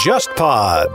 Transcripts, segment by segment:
JustPod。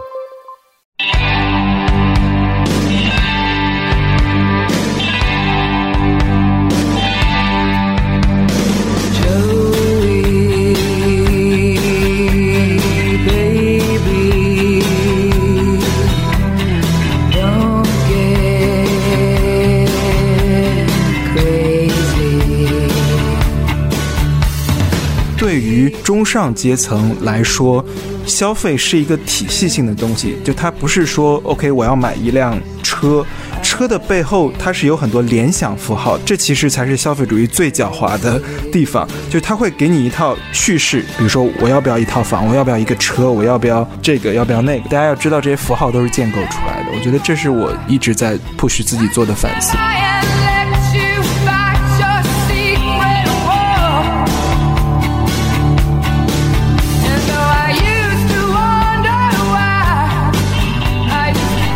中上阶层来说，消费是一个体系性的东西，就它不是说 OK 我要买一辆车，车的背后它是有很多联想符号，这其实才是消费主义最狡猾的地方，就它会给你一套叙事，比如说我要不要一套房，我要不要一个车，我要不要这个，要不要那个，大家要知道这些符号都是建构出来的，我觉得这是我一直在 push 自己做的反思。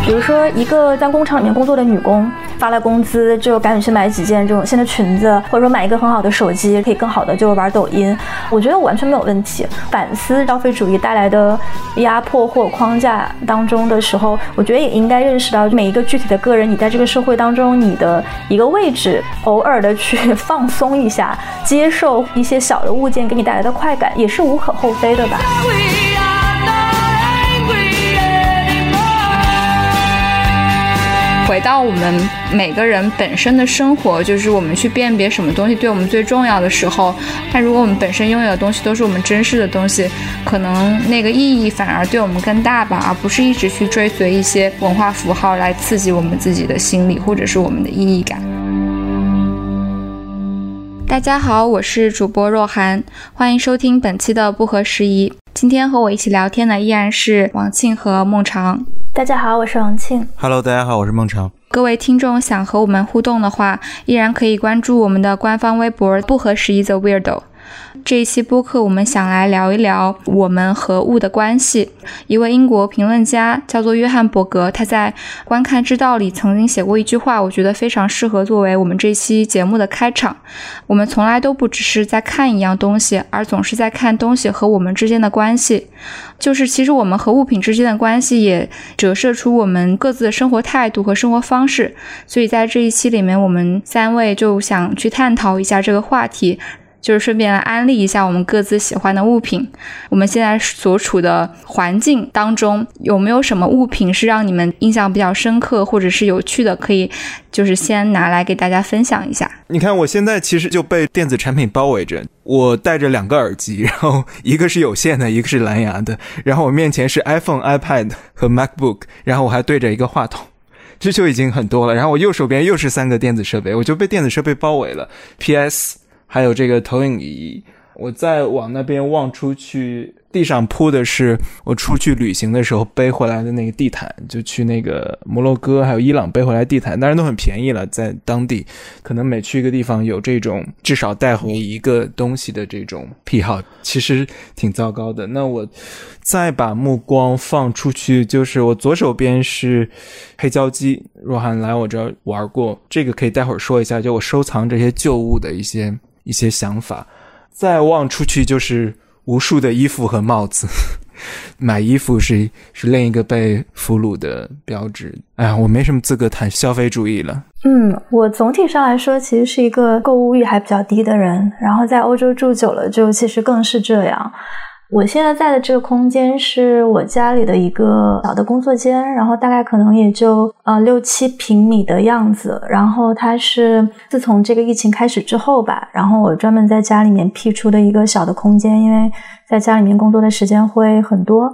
比如说，一个在工厂里面工作的女工发了工资，就赶紧去买几件这种新的裙子，或者说买一个很好的手机，可以更好的就玩抖音。我觉得我完全没有问题。反思消费主义带来的压迫或框架当中的时候，我觉得也应该认识到每一个具体的个人，你在这个社会当中你的一个位置，偶尔的去放松一下，接受一些小的物件给你带来的快感，也是无可厚非的吧。回到我们每个人本身的生活，就是我们去辨别什么东西对我们最重要的时候，那如果我们本身拥有的东西都是我们珍视的东西，可能那个意义反而对我们更大吧，而不是一直去追随一些文化符号来刺激我们自己的心理或者是我们的意义感。大家好，我是主播若涵，欢迎收听本期的不合时宜。今天和我一起聊天的依然是王庆和孟尝。大家好，我是王庆。Hello，大家好，我是孟尝。各位听众想和我们互动的话，依然可以关注我们的官方微博“不合时宜 The Weirdo”。这一期播客，我们想来聊一聊我们和物的关系。一位英国评论家叫做约翰伯格，他在《观看之道》里曾经写过一句话，我觉得非常适合作为我们这期节目的开场。我们从来都不只是在看一样东西，而总是在看东西和我们之间的关系。就是其实我们和物品之间的关系，也折射出我们各自的生活态度和生活方式。所以在这一期里面，我们三位就想去探讨一下这个话题。就是顺便来安利一下我们各自喜欢的物品。我们现在所处的环境当中，有没有什么物品是让你们印象比较深刻或者是有趣的？可以就是先拿来给大家分享一下。你看，我现在其实就被电子产品包围着。我戴着两个耳机，然后一个是有线的，一个是蓝牙的。然后我面前是 iPhone、iPad 和 MacBook，然后我还对着一个话筒，这就已经很多了。然后我右手边又是三个电子设备，我就被电子设备包围了。PS。还有这个投影仪，我再往那边望出去，地上铺的是我出去旅行的时候背回来的那个地毯，就去那个摩洛哥还有伊朗背回来地毯，当然都很便宜了，在当地可能每去一个地方有这种至少带回一个东西的这种癖好，其实挺糟糕的。那我再把目光放出去，就是我左手边是黑胶机，若涵来我这儿玩过，这个可以待会儿说一下，就我收藏这些旧物的一些。一些想法，再望出去就是无数的衣服和帽子。买衣服是是另一个被俘虏的标志。哎呀，我没什么资格谈消费主义了。嗯，我总体上来说，其实是一个购物欲还比较低的人。然后在欧洲住久了，就其实更是这样。我现在在的这个空间是我家里的一个小的工作间，然后大概可能也就呃六七平米的样子。然后它是自从这个疫情开始之后吧，然后我专门在家里面辟出的一个小的空间，因为在家里面工作的时间会很多。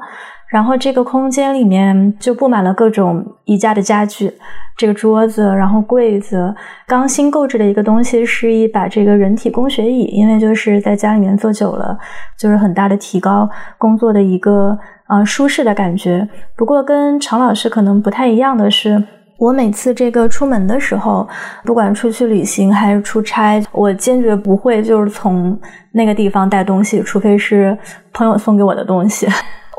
然后这个空间里面就布满了各种宜家的家具，这个桌子，然后柜子。刚新购置的一个东西是一把这个人体工学椅，因为就是在家里面坐久了，就是很大的提高工作的一个呃舒适的感觉。不过跟常老师可能不太一样的是，我每次这个出门的时候，不管出去旅行还是出差，我坚决不会就是从那个地方带东西，除非是朋友送给我的东西。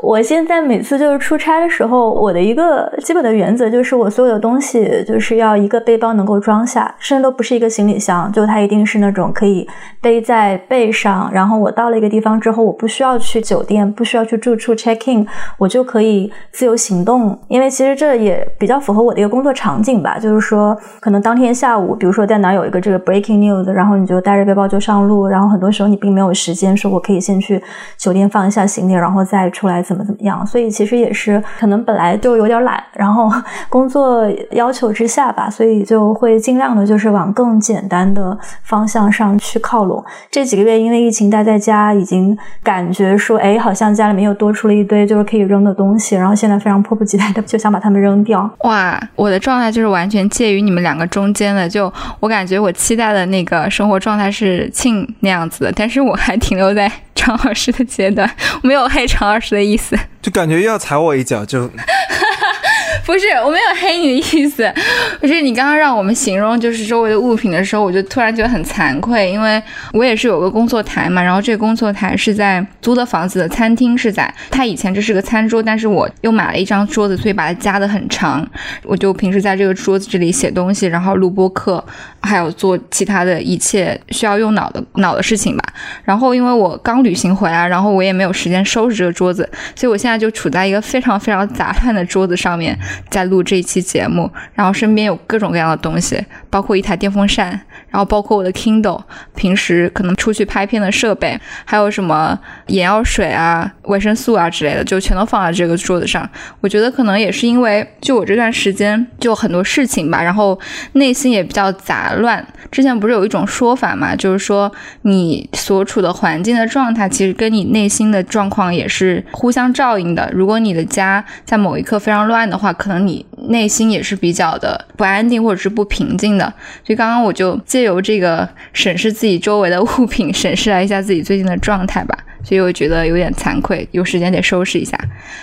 我现在每次就是出差的时候，我的一个基本的原则就是，我所有的东西就是要一个背包能够装下，甚至都不是一个行李箱，就它一定是那种可以背在背上。然后我到了一个地方之后，我不需要去酒店，不需要去住处 check in，我就可以自由行动。因为其实这也比较符合我的一个工作场景吧，就是说可能当天下午，比如说在哪有一个这个 breaking news，然后你就带着背包就上路，然后很多时候你并没有时间说我可以先去酒店放一下行李，然后再出来。怎么怎么样？所以其实也是可能本来就有点懒，然后 工作要求之下吧，所以就会尽量的就是往更简单的方向上去靠拢。这几个月因为疫情待在家，已经感觉说，哎，好像家里面又多出了一堆就是可以扔的东西，然后现在非常迫不及待的 就想把它们扔掉。哇，我的状态就是完全介于你们两个中间的，就我感觉我期待的那个生活状态是庆那样子的，但是我还停留在常老师的阶段，没有黑常老师的意。思。就感觉又要踩我一脚，就。不是，我没有黑你的意思。不是你刚刚让我们形容就是周围的物品的时候，我就突然觉得很惭愧，因为我也是有个工作台嘛，然后这个工作台是在租的房子的餐厅是在，它以前这是个餐桌，但是我又买了一张桌子，所以把它加的很长。我就平时在这个桌子这里写东西，然后录播课，还有做其他的一切需要用脑的脑的事情吧。然后因为我刚旅行回来，然后我也没有时间收拾这个桌子，所以我现在就处在一个非常非常杂乱的桌子上面。在录这一期节目，然后身边有各种各样的东西，包括一台电风扇，然后包括我的 Kindle，平时可能出去拍片的设备，还有什么眼药水啊、维生素啊之类的，就全都放在这个桌子上。我觉得可能也是因为，就我这段时间就很多事情吧，然后内心也比较杂乱。之前不是有一种说法嘛，就是说你所处的环境的状态，其实跟你内心的状况也是互相照应的。如果你的家在某一刻非常乱的话，可能你内心也是比较的不安定或者是不平静的。所以刚刚我就借由这个审视自己周围的物品，审视了一下自己最近的状态吧。所以我觉得有点惭愧，有时间得收拾一下。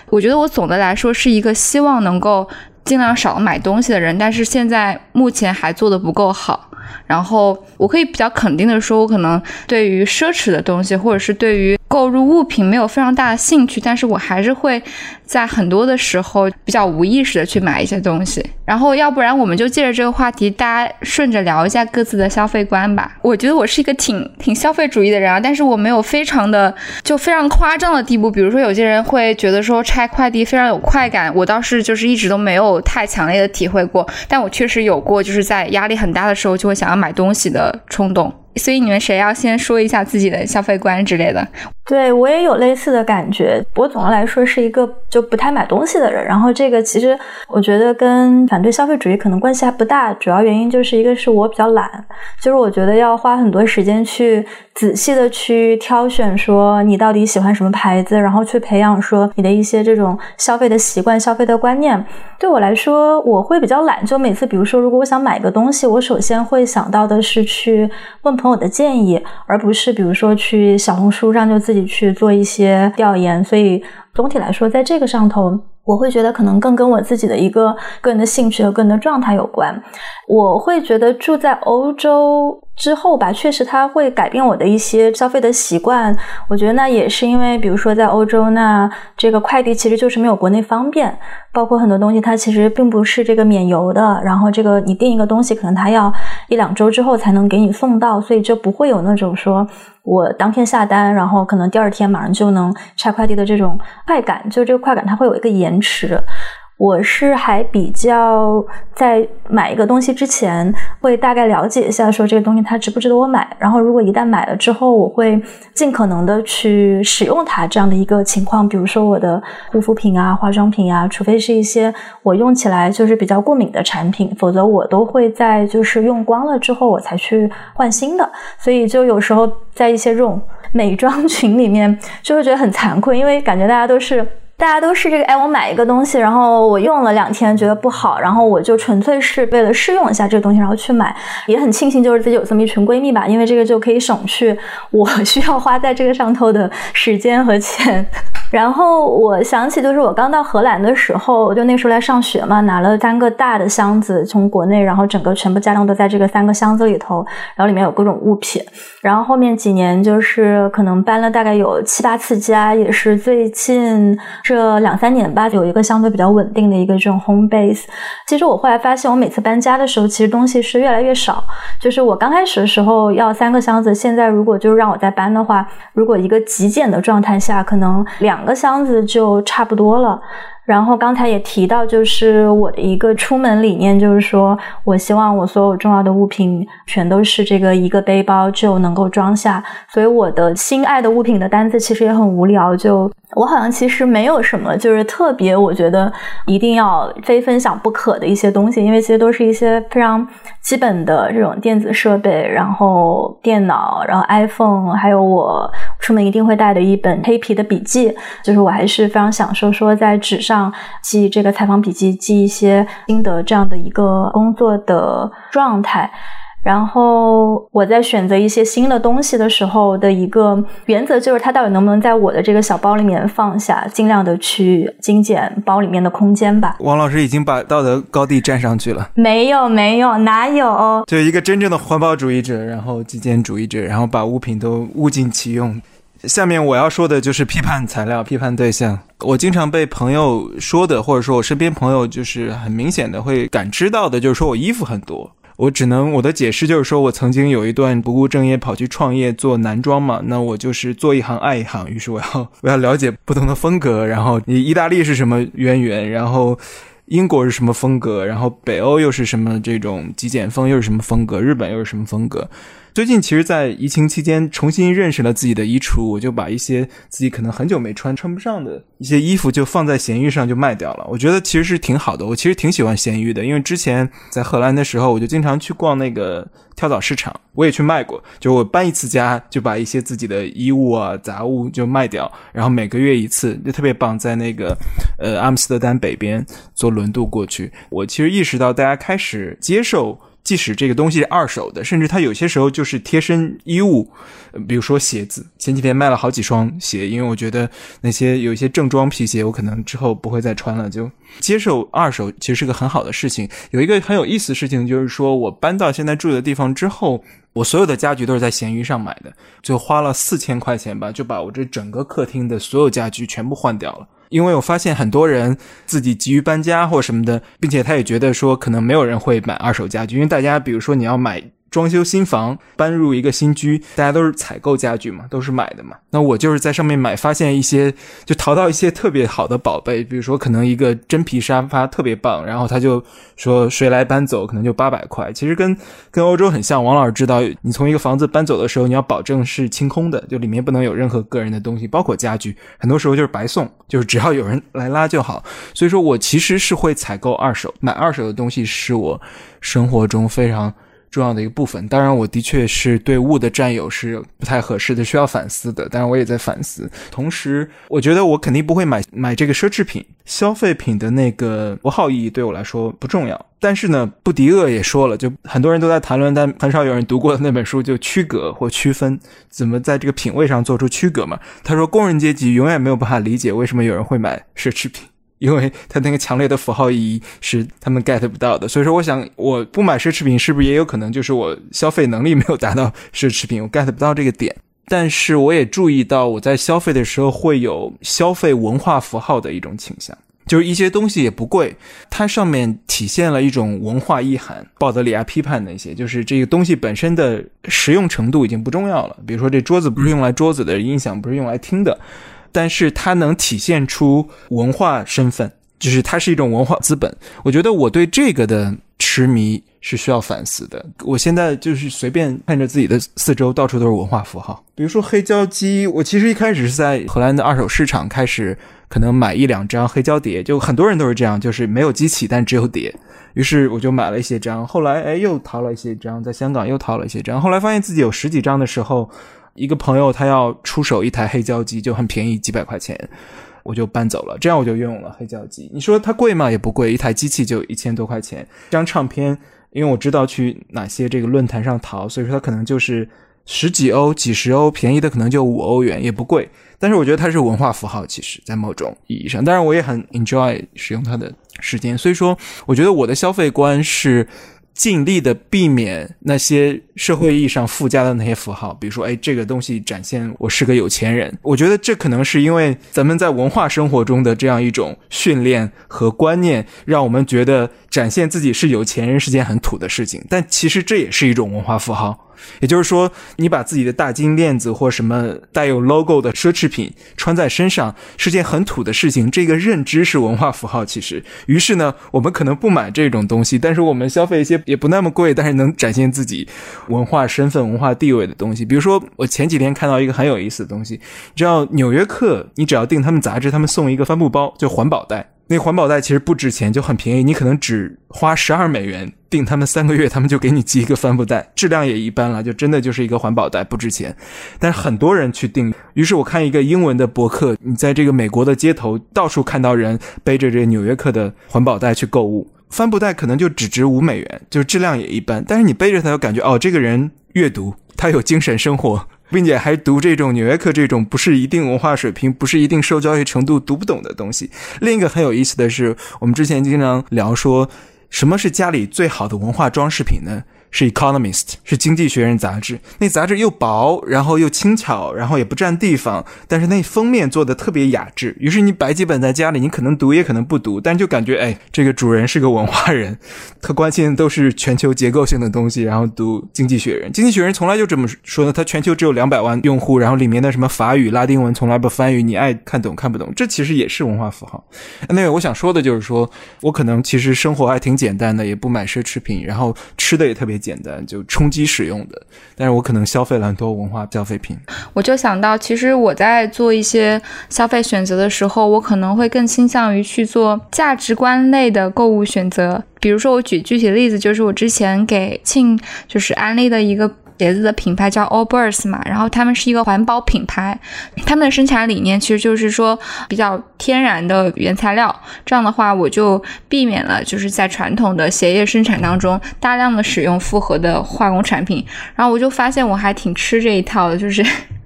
我觉得我总的来说是一个希望能够尽量少买东西的人，但是现在目前还做的不够好。然后我可以比较肯定的说，我可能对于奢侈的东西，或者是对于购入物品没有非常大的兴趣，但是我还是会在很多的时候比较无意识的去买一些东西。然后要不然我们就借着这个话题，大家顺着聊一下各自的消费观吧。我觉得我是一个挺挺消费主义的人啊，但是我没有非常的就非常夸张的地步。比如说有些人会觉得说拆快递非常有快感，我倒是就是一直都没有太强烈的体会过，但我确实有过就是在压力很大的时候就会想要买东西的冲动。所以你们谁要先说一下自己的消费观之类的？对我也有类似的感觉。我总的来说是一个就不太买东西的人。然后这个其实我觉得跟反对消费主义可能关系还不大。主要原因就是一个是我比较懒，就是我觉得要花很多时间去仔细的去挑选，说你到底喜欢什么牌子，然后去培养说你的一些这种消费的习惯、消费的观念。对我来说，我会比较懒。就每次比如说，如果我想买个东西，我首先会想到的是去问。朋友的建议，而不是比如说去小红书上就自己去做一些调研，所以总体来说，在这个上头，我会觉得可能更跟我自己的一个个人的兴趣和个人的状态有关。我会觉得住在欧洲。之后吧，确实它会改变我的一些消费的习惯。我觉得那也是因为，比如说在欧洲，那这个快递其实就是没有国内方便，包括很多东西它其实并不是这个免邮的。然后这个你订一个东西，可能它要一两周之后才能给你送到，所以就不会有那种说我当天下单，然后可能第二天马上就能拆快递的这种快感。就这个快感，它会有一个延迟。我是还比较在买一个东西之前，会大概了解一下，说这个东西它值不值得我买。然后，如果一旦买了之后，我会尽可能的去使用它这样的一个情况。比如说我的护肤品啊、化妆品啊，除非是一些我用起来就是比较过敏的产品，否则我都会在就是用光了之后我才去换新的。所以就有时候在一些这种美妆群里面，就会觉得很惭愧，因为感觉大家都是。大家都是这个，哎，我买一个东西，然后我用了两天，觉得不好，然后我就纯粹是为了试用一下这个东西，然后去买。也很庆幸，就是自己有这么一群闺蜜吧，因为这个就可以省去我需要花在这个上头的时间和钱。然后我想起，就是我刚到荷兰的时候，就那时候来上学嘛，拿了三个大的箱子从国内，然后整个全部家当都在这个三个箱子里头，然后里面有各种物品。然后后面几年就是可能搬了大概有七八次家，也是最近这两三年吧，有一个相对比较稳定的一个这种 home base。其实我后来发现，我每次搬家的时候，其实东西是越来越少。就是我刚开始的时候要三个箱子，现在如果就是让我再搬的话，如果一个极简的状态下，可能两。个箱子就差不多了。然后刚才也提到，就是我的一个出门理念，就是说我希望我所有重要的物品全都是这个一个背包就能够装下。所以我的心爱的物品的单子其实也很无聊，就我好像其实没有什么就是特别，我觉得一定要非分享不可的一些东西，因为其实都是一些非常基本的这种电子设备，然后电脑，然后 iPhone，还有我出门一定会带的一本黑皮的笔记，就是我还是非常享受说在纸上。上记这个采访笔记，记一些心得，这样的一个工作的状态。然后我在选择一些新的东西的时候的一个原则，就是它到底能不能在我的这个小包里面放下，尽量的去精简包里面的空间吧。王老师已经把道德高地站上去了，没有没有，哪有？就一个真正的环保主义者，然后极简主义者，然后把物品都物尽其用。下面我要说的就是批判材料、批判对象。我经常被朋友说的，或者说我身边朋友就是很明显的会感知到的，就是说我衣服很多。我只能我的解释就是说我曾经有一段不务正业跑去创业做男装嘛，那我就是做一行爱一行。于是我要我要了解不同的风格，然后你意大利是什么渊源，然后英国是什么风格，然后北欧又是什么这种极简风又是什么风格，日本又是什么风格。最近其实，在疫情期间，重新认识了自己的衣橱，我就把一些自己可能很久没穿、穿不上的一些衣服，就放在闲鱼上就卖掉了。我觉得其实是挺好的，我其实挺喜欢闲鱼的，因为之前在荷兰的时候，我就经常去逛那个跳蚤市场，我也去卖过。就我搬一次家，就把一些自己的衣物啊、杂物就卖掉，然后每个月一次，就特别棒。在那个呃阿姆斯特丹北边坐轮渡过去，我其实意识到大家开始接受。即使这个东西是二手的，甚至它有些时候就是贴身衣物，比如说鞋子。前几天卖了好几双鞋，因为我觉得那些有一些正装皮鞋，我可能之后不会再穿了，就接受二手，其实是个很好的事情。有一个很有意思的事情，就是说我搬到现在住的地方之后，我所有的家具都是在闲鱼上买的，就花了四千块钱吧，就把我这整个客厅的所有家具全部换掉了。因为我发现很多人自己急于搬家或什么的，并且他也觉得说可能没有人会买二手家具，因为大家比如说你要买。装修新房，搬入一个新居，大家都是采购家具嘛，都是买的嘛。那我就是在上面买，发现一些就淘到一些特别好的宝贝，比如说可能一个真皮沙发特别棒，然后他就说谁来搬走可能就八百块。其实跟跟欧洲很像。王老师知道，你从一个房子搬走的时候，你要保证是清空的，就里面不能有任何个人的东西，包括家具。很多时候就是白送，就是只要有人来拉就好。所以说我其实是会采购二手，买二手的东西是我生活中非常。重要的一个部分，当然我的确是对物的占有是不太合适的，需要反思的。当然我也在反思，同时我觉得我肯定不会买买这个奢侈品、消费品的那个符号意义对我来说不重要。但是呢，布迪厄也说了，就很多人都在谈论，但很少有人读过的那本书，就区隔或区分，怎么在这个品味上做出区隔嘛？他说，工人阶级永远没有办法理解为什么有人会买奢侈品。因为它那个强烈的符号意义是他们 get 不到的，所以说我想我不买奢侈品是不是也有可能就是我消费能力没有达到奢侈品，我 get 不到这个点。但是我也注意到我在消费的时候会有消费文化符号的一种倾向，就是一些东西也不贵，它上面体现了一种文化意涵。鲍德里亚批判那些，就是这个东西本身的实用程度已经不重要了。比如说这桌子不是用来桌子的，音响不是用来听的。但是它能体现出文化身份，就是它是一种文化资本。我觉得我对这个的痴迷是需要反思的。我现在就是随便看着自己的四周，到处都是文化符号。比如说黑胶机，我其实一开始是在荷兰的二手市场开始，可能买一两张黑胶碟，就很多人都是这样，就是没有机器，但只有碟。于是我就买了一些张，后来哎又淘了一些张，在香港又淘了一些张，后来发现自己有十几张的时候。一个朋友他要出手一台黑胶机，就很便宜，几百块钱，我就搬走了。这样我就拥有了黑胶机。你说它贵吗？也不贵，一台机器就一千多块钱。这张唱片，因为我知道去哪些这个论坛上淘，所以说它可能就是十几欧、几十欧，便宜的可能就五欧元，也不贵。但是我觉得它是文化符号，其实，在某种意义上。当然，我也很 enjoy 使用它的时间。所以说，我觉得我的消费观是。尽力的避免那些社会意义上附加的那些符号，比如说，哎，这个东西展现我是个有钱人。我觉得这可能是因为咱们在文化生活中的这样一种训练和观念，让我们觉得展现自己是有钱人是件很土的事情。但其实这也是一种文化符号。也就是说，你把自己的大金链子或什么带有 logo 的奢侈品穿在身上是件很土的事情，这个认知是文化符号。其实，于是呢，我们可能不买这种东西，但是我们消费一些也不那么贵，但是能展现自己文化身份、文化地位的东西。比如说，我前几天看到一个很有意思的东西，你知道《纽约客》，你只要订他们杂志，他们送一个帆布包，就环保袋。那环保袋其实不值钱，就很便宜，你可能只花十二美元订他们三个月，他们就给你寄一个帆布袋，质量也一般了，就真的就是一个环保袋，不值钱。但是很多人去订，于是我看一个英文的博客，你在这个美国的街头到处看到人背着这纽约客的环保袋去购物，帆布袋可能就只值五美元，就质量也一般，但是你背着它，就感觉哦，这个人阅读，他有精神生活。并且还读这种《纽约客》这种不是一定文化水平、不是一定受教育程度读不懂的东西。另一个很有意思的是，我们之前经常聊说，什么是家里最好的文化装饰品呢？是《Economist》，是《经济学人》杂志。那杂志又薄，然后又轻巧，然后也不占地方，但是那封面做的特别雅致。于是你摆几本在家里，你可能读也可能不读，但就感觉哎，这个主人是个文化人，他关心的都是全球结构性的东西。然后读《经济学人》，《经济学人》从来就这么说的，他全球只有两百万用户，然后里面的什么法语、拉丁文从来不翻译，你爱看懂看不懂，这其实也是文化符号。那个我想说的就是说，我可能其实生活还挺简单的，也不买奢侈品，然后吃的也特别。简单就冲击使用的，但是我可能消费了很多文化消费品。我就想到，其实我在做一些消费选择的时候，我可能会更倾向于去做价值观类的购物选择。比如说，我举具体的例子，就是我之前给庆就是安利的一个。鞋子的品牌叫 Allbirds 嘛，然后他们是一个环保品牌，他们的生产理念其实就是说比较天然的原材料，这样的话我就避免了就是在传统的鞋业生产当中大量的使用复合的化工产品，然后我就发现我还挺吃这一套的，就是。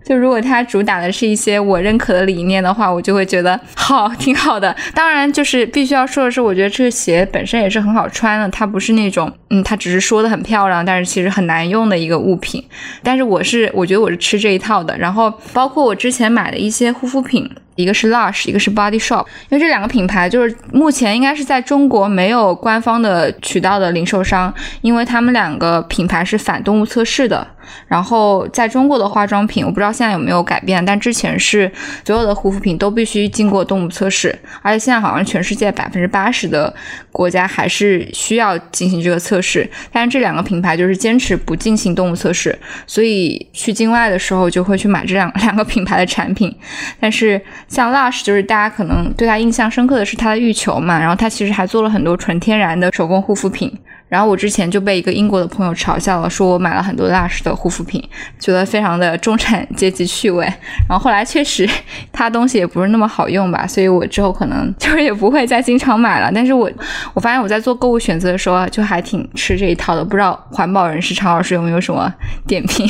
就如果它主打的是一些我认可的理念的话，我就会觉得好，挺好的。当然，就是必须要说的是，我觉得这个鞋本身也是很好穿的，它不是那种，嗯，它只是说的很漂亮，但是其实很难用的一个物品。但是我是，我觉得我是吃这一套的。然后包括我之前买的一些护肤品。一个是 Lush，一个是 Body Shop，因为这两个品牌就是目前应该是在中国没有官方的渠道的零售商，因为他们两个品牌是反动物测试的。然后在中国的化妆品，我不知道现在有没有改变，但之前是所有的护肤品都必须经过动物测试，而且现在好像全世界百分之八十的国家还是需要进行这个测试。但是这两个品牌就是坚持不进行动物测试，所以去境外的时候就会去买这两两个品牌的产品，但是。像 Lush，就是大家可能对它印象深刻的是它的浴球嘛，然后它其实还做了很多纯天然的手工护肤品。然后我之前就被一个英国的朋友嘲笑了，说我买了很多 Lush 的护肤品，觉得非常的中产阶级趣味。然后后来确实它东西也不是那么好用吧，所以我之后可能就是 也不会再经常买了。但是我我发现我在做购物选择的时候就还挺吃这一套的，不知道环保人士常老师有没有什么点评？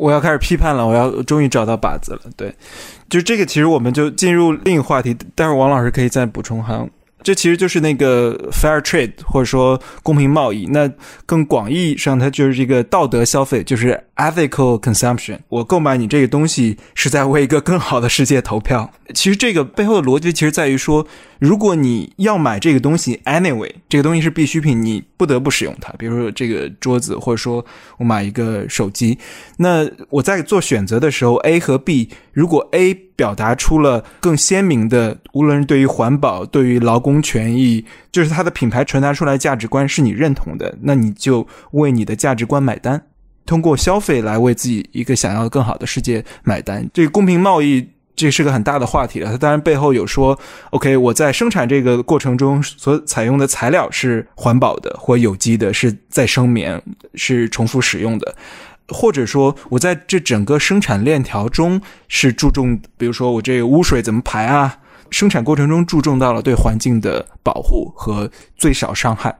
我要开始批判了，我要终于找到靶子了，对。就这个，其实我们就进入另一个话题，待会儿王老师可以再补充哈。这其实就是那个 fair trade，或者说公平贸易。那更广义上，它就是一个道德消费，就是 ethical consumption。我购买你这个东西，是在为一个更好的世界投票。其实这个背后的逻辑，其实在于说。如果你要买这个东西，anyway，这个东西是必需品，你不得不使用它。比如说这个桌子，或者说我买一个手机，那我在做选择的时候，A 和 B，如果 A 表达出了更鲜明的，无论是对于环保、对于劳工权益，就是它的品牌传达出来价值观是你认同的，那你就为你的价值观买单，通过消费来为自己一个想要更好的世界买单。这个公平贸易。这是个很大的话题了，它当然背后有说，OK，我在生产这个过程中所采用的材料是环保的或有机的，是再生棉，是重复使用的，或者说我在这整个生产链条中是注重，比如说我这个污水怎么排啊，生产过程中注重到了对环境的保护和最少伤害。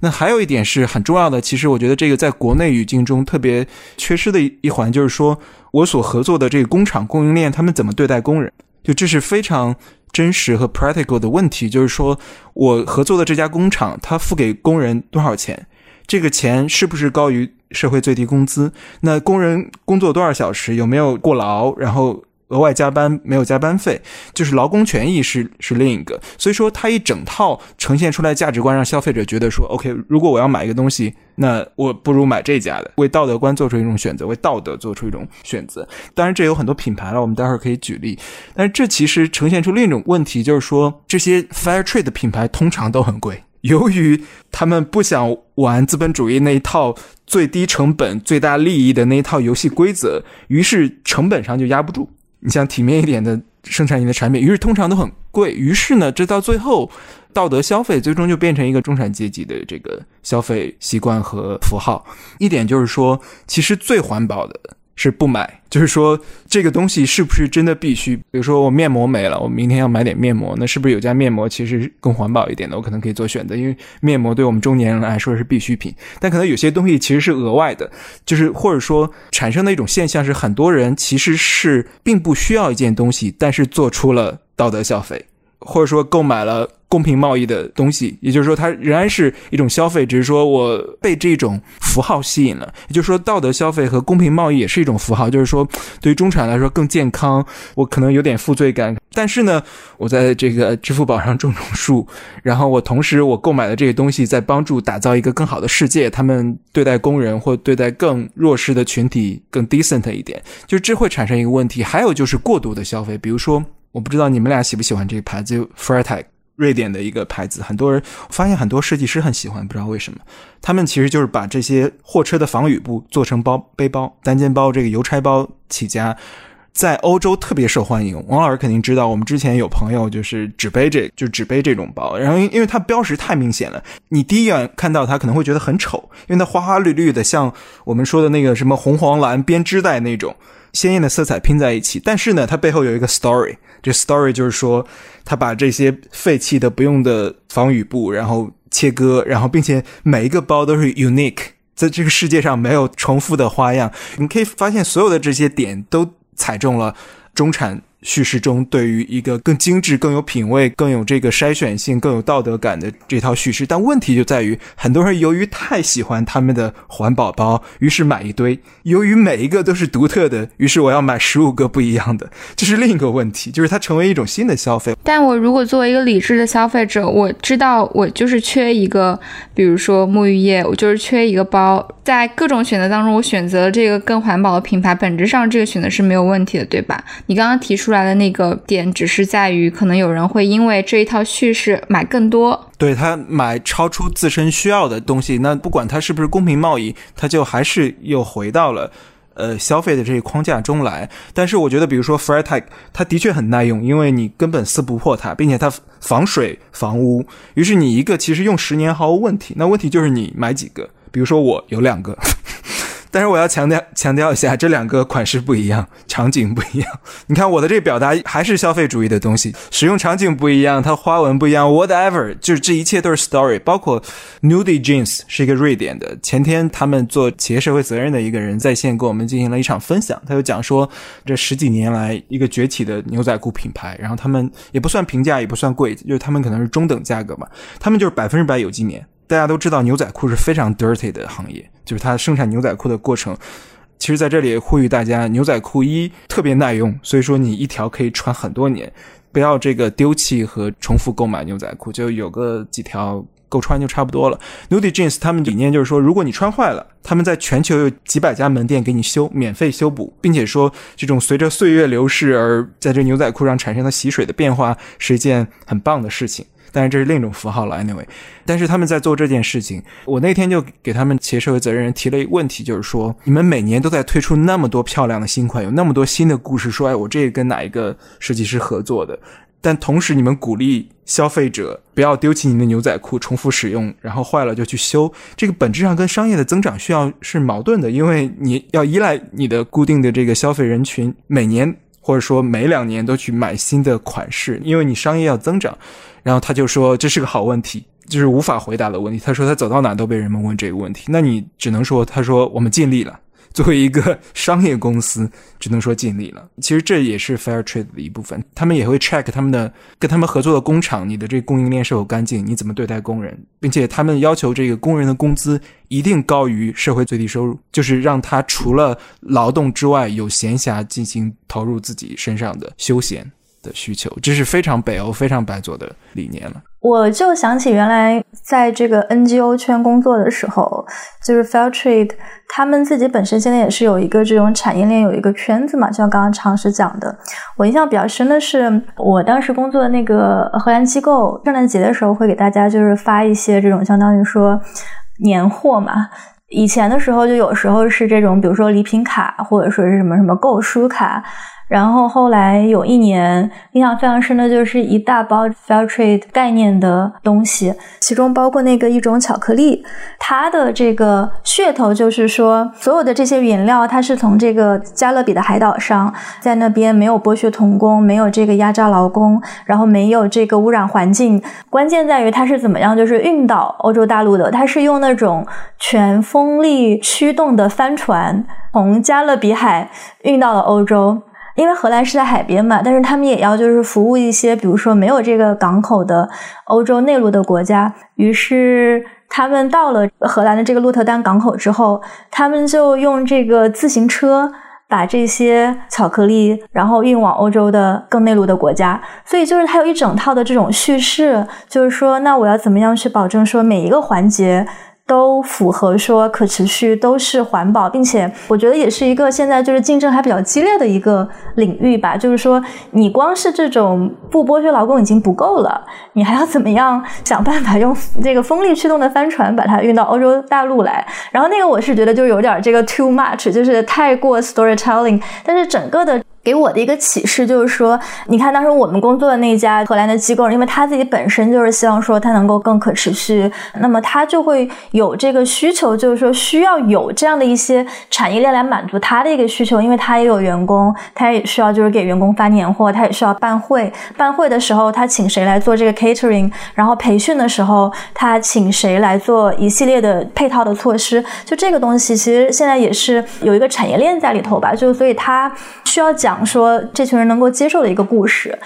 那还有一点是很重要的，其实我觉得这个在国内语境中特别缺失的一环，就是说我所合作的这个工厂供应链，他们怎么对待工人？就这是非常真实和 practical 的问题，就是说我合作的这家工厂，他付给工人多少钱？这个钱是不是高于社会最低工资？那工人工作多少小时？有没有过劳？然后？额外加班没有加班费，就是劳工权益是是另一个，所以说它一整套呈现出来价值观，让消费者觉得说，OK，如果我要买一个东西，那我不如买这家的，为道德观做出一种选择，为道德做出一种选择。当然，这有很多品牌了，我们待会儿可以举例。但是这其实呈现出另一种问题，就是说这些 Fair Trade 的品牌通常都很贵，由于他们不想玩资本主义那一套最低成本、最大利益的那一套游戏规则，于是成本上就压不住。你像体面一点的生产你的产品，于是通常都很贵。于是呢，这到最后，道德消费最终就变成一个中产阶级的这个消费习惯和符号。一点就是说，其实最环保的。是不买，就是说这个东西是不是真的必须？比如说我面膜没了，我明天要买点面膜，那是不是有家面膜其实更环保一点的？我可能可以做选择，因为面膜对我们中年人来说是必需品。但可能有些东西其实是额外的，就是或者说产生的一种现象是，很多人其实是并不需要一件东西，但是做出了道德消费，或者说购买了。公平贸易的东西，也就是说，它仍然是一种消费，只是说我被这种符号吸引了。也就是说，道德消费和公平贸易也是一种符号，就是说，对于中产来说更健康。我可能有点负罪感，但是呢，我在这个支付宝上种种树，然后我同时我购买的这些东西在帮助打造一个更好的世界。他们对待工人或对待更弱势的群体更 decent 一点，就这会产生一个问题。还有就是过度的消费，比如说，我不知道你们俩喜不喜欢这个牌子 f r e t a g 瑞典的一个牌子，很多人发现很多设计师很喜欢，不知道为什么。他们其实就是把这些货车的防雨布做成包背包、单肩包，这个邮差包起家，在欧洲特别受欢迎。王老师肯定知道，我们之前有朋友就是只背这就只背这种包，然后因为它标识太明显了，你第一眼看到它可能会觉得很丑，因为它花花绿绿的，像我们说的那个什么红黄蓝编织袋那种。鲜艳的色彩拼在一起，但是呢，它背后有一个 story。这 story 就是说，他把这些废弃的、不用的防雨布，然后切割，然后并且每一个包都是 unique，在这个世界上没有重复的花样。你可以发现，所有的这些点都踩中了中产。叙事中对于一个更精致、更有品味、更有这个筛选性、更有道德感的这套叙事，但问题就在于，很多人由于太喜欢他们的环保包，于是买一堆；由于每一个都是独特的，于是我要买十五个不一样的，这是另一个问题，就是它成为一种新的消费。但我如果作为一个理智的消费者，我知道我就是缺一个，比如说沐浴液，我就是缺一个包，在各种选择当中，我选择了这个更环保的品牌，本质上这个选择是没有问题的，对吧？你刚刚提出。出来的那个点只是在于，可能有人会因为这一套叙事买更多，对他买超出自身需要的东西。那不管他是不是公平贸易，他就还是又回到了呃消费的这个框架中来。但是我觉得，比如说 Freitag，它的确很耐用，因为你根本撕不破它，并且它防水防污。于是你一个其实用十年毫无问题。那问题就是你买几个？比如说我有两个。但是我要强调强调一下，这两个款式不一样，场景不一样。你看我的这表达还是消费主义的东西，使用场景不一样，它花纹不一样，whatever，就是这一切都是 story。包括 nudi Jeans 是一个瑞典的，前天他们做企业社会责任的一个人在线跟我们进行了一场分享，他就讲说这十几年来一个崛起的牛仔裤品牌，然后他们也不算平价，也不算贵，就是他们可能是中等价格嘛，他们就是百分之百有机棉。大家都知道牛仔裤是非常 dirty 的行业，就是它生产牛仔裤的过程。其实，在这里呼吁大家，牛仔裤一特别耐用，所以说你一条可以穿很多年，不要这个丢弃和重复购买牛仔裤，就有个几条够穿就差不多了。Nudie Jeans 他们理念就是说，如果你穿坏了，他们在全球有几百家门店给你修，免费修补，并且说这种随着岁月流逝而在这牛仔裤上产生的洗水的变化是一件很棒的事情。但是这是另一种符号了，anyway。但是他们在做这件事情，我那天就给他们企业社会责任人提了一个问题，就是说，你们每年都在推出那么多漂亮的新款，有那么多新的故事，说，哎，我这个跟哪一个设计师合作的？但同时，你们鼓励消费者不要丢弃你的牛仔裤，重复使用，然后坏了就去修，这个本质上跟商业的增长需要是矛盾的，因为你要依赖你的固定的这个消费人群每年。或者说每两年都去买新的款式，因为你商业要增长。然后他就说这是个好问题，就是无法回答的问题。他说他走到哪都被人们问这个问题，那你只能说他说我们尽力了。作为一个商业公司，只能说尽力了。其实这也是 fair trade 的一部分，他们也会 check 他们的跟他们合作的工厂，你的这个供应链是否干净，你怎么对待工人，并且他们要求这个工人的工资一定高于社会最低收入，就是让他除了劳动之外有闲暇进行投入自己身上的休闲的需求，这是非常北欧、非常白左的理念了。我就想起原来在这个 NGO 圈工作的时候，就是 Fair Trade，他们自己本身现在也是有一个这种产业链有一个圈子嘛，就像刚刚常识讲的。我印象比较深的是，我当时工作的那个荷兰机构，圣诞节的时候会给大家就是发一些这种相当于说年货嘛。以前的时候就有时候是这种，比如说礼品卡或者说是什么什么购书卡。然后后来有一年印象非常深的就是一大包 fair trade 概念的东西，其中包括那个一种巧克力，它的这个噱头就是说，所有的这些原料它是从这个加勒比的海岛上，在那边没有剥削童工，没有这个压榨劳工，然后没有这个污染环境，关键在于它是怎么样，就是运到欧洲大陆的，它是用那种全风力驱动的帆船从加勒比海运到了欧洲。因为荷兰是在海边嘛，但是他们也要就是服务一些，比如说没有这个港口的欧洲内陆的国家。于是他们到了荷兰的这个鹿特丹港口之后，他们就用这个自行车把这些巧克力然后运往欧洲的更内陆的国家。所以就是它有一整套的这种叙事，就是说，那我要怎么样去保证说每一个环节。都符合说可持续，都是环保，并且我觉得也是一个现在就是竞争还比较激烈的一个领域吧。就是说，你光是这种不剥削劳工已经不够了，你还要怎么样想办法用这个风力驱动的帆船把它运到欧洲大陆来？然后那个我是觉得就有点这个 too much，就是太过 storytelling。但是整个的。给我的一个启示就是说，你看当时我们工作的那家荷兰的机构，因为他自己本身就是希望说它能够更可持续，那么他就会有这个需求，就是说需要有这样的一些产业链来满足他的一个需求，因为他也有员工，他也需要就是给员工发年货，他也需要办会，办会的时候他请谁来做这个 catering，然后培训的时候他请谁来做一系列的配套的措施，就这个东西其实现在也是有一个产业链在里头吧，就所以他需要讲。说这群人能够接受的一个故事，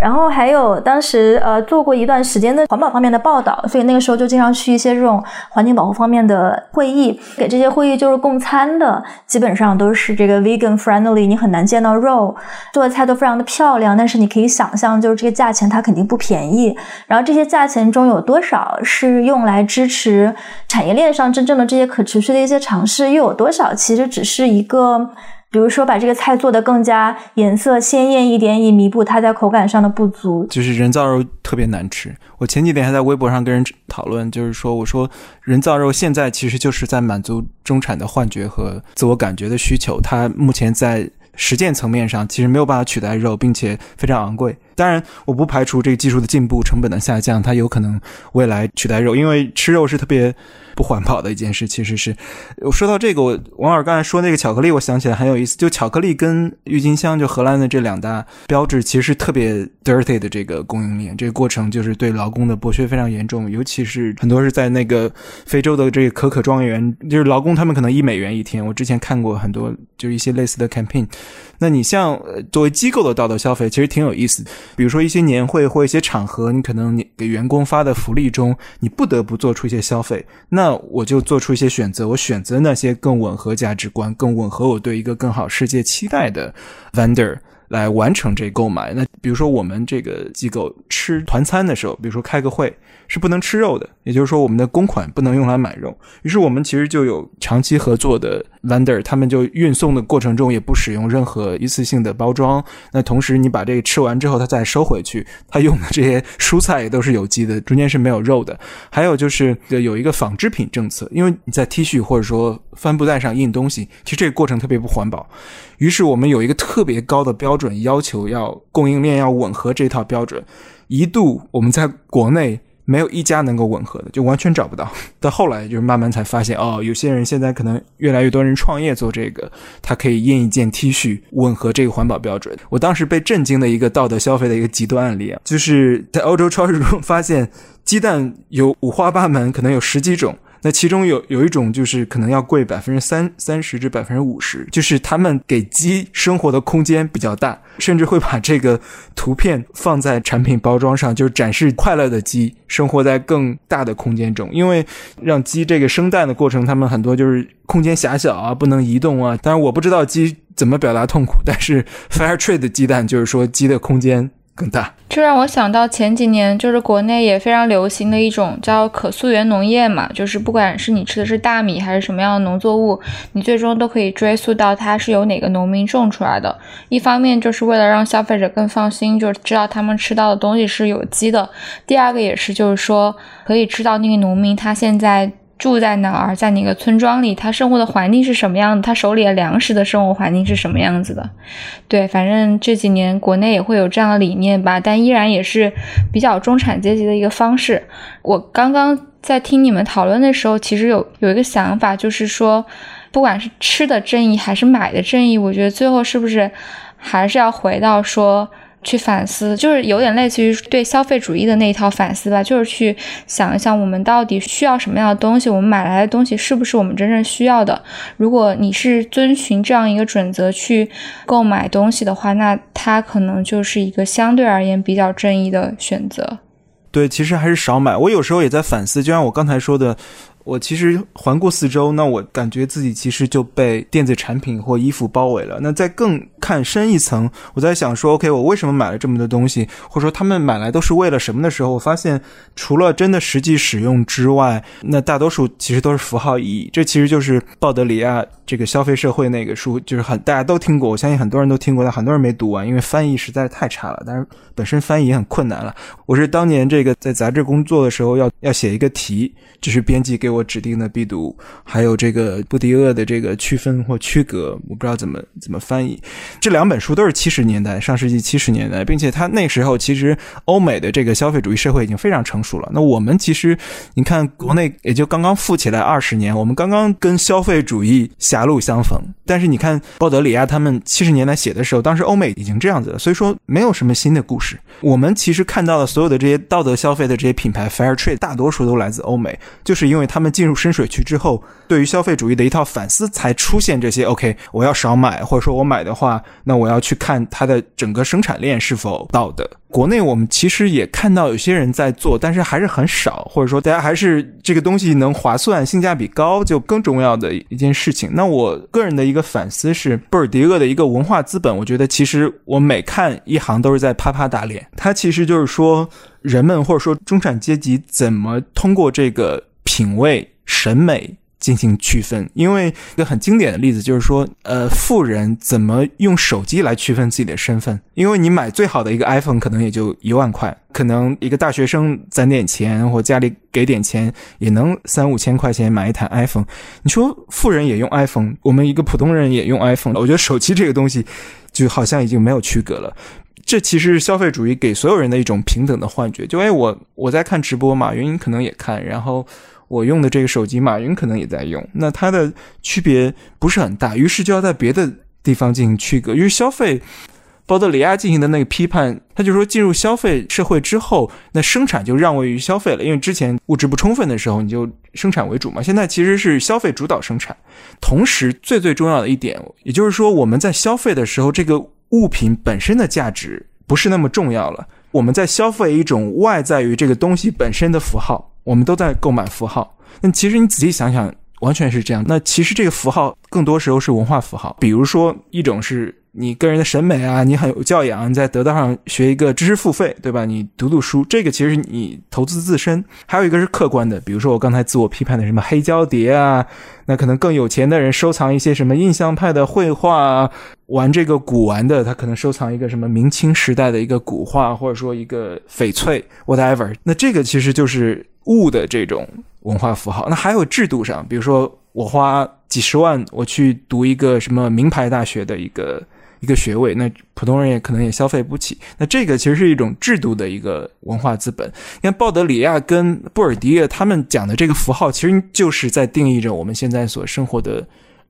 然后还有当时呃做过一段时间的环保方面的报道，所以那个时候就经常去一些这种环境保护方面的会议，给这些会议就是供餐的，基本上都是这个 vegan friendly，你很难见到肉，做的菜都非常的漂亮，但是你可以想象就是这个价钱它肯定不便宜，然后这些价钱中有多少是用来支持产业链上真正的这些可持续的一些尝试，又有多少其实只是一个。比如说，把这个菜做得更加颜色鲜艳一点，以弥补它在口感上的不足。就是人造肉特别难吃。我前几天还在微博上跟人讨论，就是说，我说人造肉现在其实就是在满足中产的幻觉和自我感觉的需求。它目前在实践层面上其实没有办法取代肉，并且非常昂贵。当然，我不排除这个技术的进步、成本的下降，它有可能未来取代肉，因为吃肉是特别。不环保的一件事，其实是。我说到这个，我王尔刚才说那个巧克力，我想起来很有意思。就巧克力跟郁金香，就荷兰的这两大标志，其实是特别 dirty 的这个供应链。这个过程就是对劳工的剥削非常严重，尤其是很多是在那个非洲的这个可可庄园，就是劳工他们可能一美元一天。我之前看过很多，就是一些类似的 campaign。那你像作为机构的道德消费，其实挺有意思。比如说一些年会或一些场合，你可能你给员工发的福利中，你不得不做出一些消费。那我就做出一些选择，我选择那些更吻合价值观、更吻合我对一个更好世界期待的 vendor 来完成这购买。那比如说我们这个机构吃团餐的时候，比如说开个会。是不能吃肉的，也就是说，我们的公款不能用来买肉。于是，我们其实就有长期合作的 vendor，他们就运送的过程中也不使用任何一次性的包装。那同时，你把这个吃完之后，他再收回去，他用的这些蔬菜也都是有机的，中间是没有肉的。还有就是有一个纺织品政策，因为你在 T 恤或者说帆布袋上印东西，其实这个过程特别不环保。于是，我们有一个特别高的标准要求，要供应链要吻合这套标准。一度我们在国内。没有一家能够吻合的，就完全找不到。到后来就是慢慢才发现，哦，有些人现在可能越来越多人创业做这个，他可以印一件 T 恤吻合这个环保标准。我当时被震惊的一个道德消费的一个极端案例啊，就是在欧洲超市中发现鸡蛋有五花八门，可能有十几种。那其中有有一种就是可能要贵百分之三三十至百分之五十，就是他们给鸡生活的空间比较大，甚至会把这个图片放在产品包装上，就是展示快乐的鸡生活在更大的空间中。因为让鸡这个生蛋的过程，他们很多就是空间狭小啊，不能移动啊。当然我不知道鸡怎么表达痛苦，但是 Fair Trade 鸡蛋就是说鸡的空间。更大，这让我想到前几年就是国内也非常流行的一种叫可溯源农业嘛，就是不管是你吃的是大米还是什么样的农作物，你最终都可以追溯到它是由哪个农民种出来的。一方面就是为了让消费者更放心，就知道他们吃到的东西是有机的；第二个也是就是说可以知道那个农民他现在。住在哪儿，在哪个村庄里，他生活的环境是什么样的？他手里的粮食的生活环境是什么样子的？对，反正这几年国内也会有这样的理念吧，但依然也是比较中产阶级的一个方式。我刚刚在听你们讨论的时候，其实有有一个想法，就是说，不管是吃的正义还是买的正义，我觉得最后是不是还是要回到说。去反思，就是有点类似于对消费主义的那一套反思吧，就是去想一想我们到底需要什么样的东西，我们买来的东西是不是我们真正需要的。如果你是遵循这样一个准则去购买东西的话，那它可能就是一个相对而言比较正义的选择。对，其实还是少买。我有时候也在反思，就像我刚才说的。我其实环顾四周，那我感觉自己其实就被电子产品或衣服包围了。那在更看深一层，我在想说，OK，我为什么买了这么多东西，或者说他们买来都是为了什么的时候，我发现除了真的实际使用之外，那大多数其实都是符号意义。这其实就是鲍德里亚这个消费社会那个书，就是很大家都听过，我相信很多人都听过，但很多人没读完，因为翻译实在是太差了。但是本身翻译也很困难了。我是当年这个在杂志工作的时候，要要写一个题，就是编辑给我指定的必读，还有这个布迪厄的这个区分或区隔，我不知道怎么怎么翻译。这两本书都是七十年代，上世纪七十年代，并且他那时候其实欧美的这个消费主义社会已经非常成熟了。那我们其实你看国内也就刚刚富起来二十年，我们刚刚跟消费主义狭路相逢。但是你看鲍德里亚他们七十年代写的时候，当时欧美已经这样子了，所以说没有什么新的故事。我们其实看到的所有的这些道德消费的这些品牌，Fair Trade，大多数都来自欧美，就是因为他们进入深水区之后，对于消费主义的一套反思，才出现这些。OK，我要少买，或者说我买的话，那我要去看它的整个生产链是否道德。国内我们其实也看到有些人在做，但是还是很少，或者说大家还是这个东西能划算、性价比高，就更重要的一件事情。那我个人的一个反思是，布尔迪厄的一个文化资本，我觉得其实我每看一行都是在啪啪打脸。它其实就是说，人们或者说中产阶级怎么通过这个品味、审美。进行区分，因为一个很经典的例子就是说，呃，富人怎么用手机来区分自己的身份？因为你买最好的一个 iPhone 可能也就一万块，可能一个大学生攒点钱或家里给点钱也能三五千块钱买一台 iPhone。你说富人也用 iPhone，我们一个普通人也用 iPhone，我觉得手机这个东西就好像已经没有区隔了。这其实是消费主义给所有人的一种平等的幻觉。就哎，我我在看直播嘛，原因可能也看，然后。我用的这个手机，马云可能也在用，那它的区别不是很大，于是就要在别的地方进行区隔。因为消费，鲍德里亚进行的那个批判，他就说进入消费社会之后，那生产就让位于消费了，因为之前物质不充分的时候，你就生产为主嘛。现在其实是消费主导生产，同时最最重要的一点，也就是说我们在消费的时候，这个物品本身的价值不是那么重要了，我们在消费一种外在于这个东西本身的符号。我们都在购买符号，那其实你仔细想想，完全是这样。那其实这个符号更多时候是文化符号，比如说一种是你个人的审美啊，你很有教养，你在得道上学一个知识付费，对吧？你读读书，这个其实你投资自身。还有一个是客观的，比如说我刚才自我批判的什么黑胶碟啊，那可能更有钱的人收藏一些什么印象派的绘画啊，玩这个古玩的他可能收藏一个什么明清时代的一个古画，或者说一个翡翠，whatever。那这个其实就是。物的这种文化符号，那还有制度上，比如说我花几十万我去读一个什么名牌大学的一个一个学位，那普通人也可能也消费不起。那这个其实是一种制度的一个文化资本。你看鲍德里亚跟布尔迪厄他们讲的这个符号，其实就是在定义着我们现在所生活的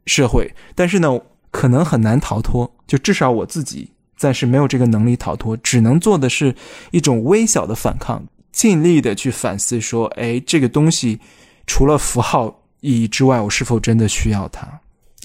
社会。但是呢，可能很难逃脱，就至少我自己暂时没有这个能力逃脱，只能做的是一种微小的反抗，尽力的去反思说，哎，这个东西除了符号意义之外，我是否真的需要它？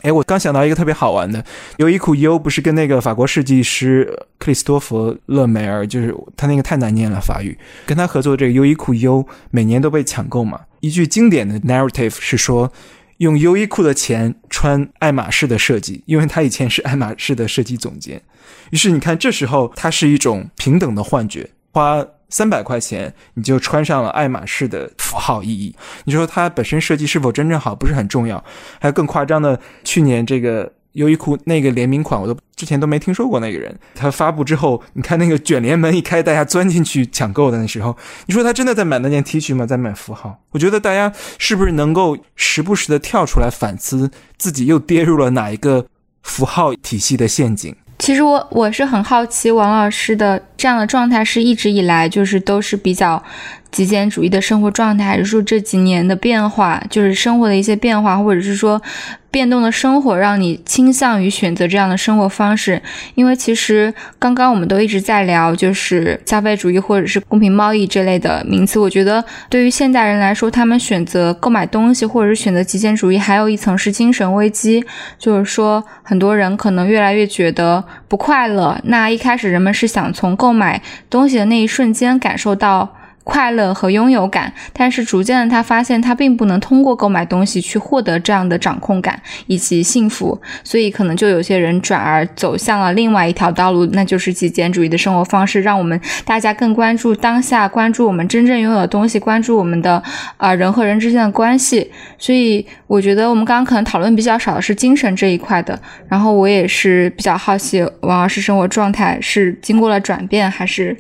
哎，我刚想到一个特别好玩的，优衣库 U 不是跟那个法国设计师克里斯托弗勒梅尔，就是他那个太难念了法语，跟他合作这个优衣库 U 每年都被抢购嘛。一句经典的 narrative 是说，用优衣库的钱穿爱马仕的设计，因为他以前是爱马仕的设计总监。于是你看，这时候它是一种平等的幻觉，花。三百块钱你就穿上了爱马仕的符号意义，你说它本身设计是否真正好不是很重要？还有更夸张的，去年这个优衣库那个联名款，我都之前都没听说过那个人。他发布之后，你看那个卷帘门一开，大家钻进去抢购的那时候，你说他真的在买那件 T 恤吗？在买符号？我觉得大家是不是能够时不时的跳出来反思自己又跌入了哪一个符号体系的陷阱？其实我我是很好奇，王老师的这样的状态是一直以来就是都是比较。极简主义的生活状态，还是说这几年的变化，就是生活的一些变化，或者是说变动的生活，让你倾向于选择这样的生活方式？因为其实刚刚我们都一直在聊，就是消费主义或者是公平贸易这类的名词。我觉得对于现代人来说，他们选择购买东西，或者是选择极简主义，还有一层是精神危机，就是说很多人可能越来越觉得不快乐。那一开始人们是想从购购买东西的那一瞬间感受到。快乐和拥有感，但是逐渐的他发现他并不能通过购买东西去获得这样的掌控感以及幸福，所以可能就有些人转而走向了另外一条道路，那就是极简主义的生活方式，让我们大家更关注当下，关注我们真正拥有的东西，关注我们的啊人和人之间的关系。所以我觉得我们刚刚可能讨论比较少的是精神这一块的，然后我也是比较好奇王老师生活状态是经过了转变还是？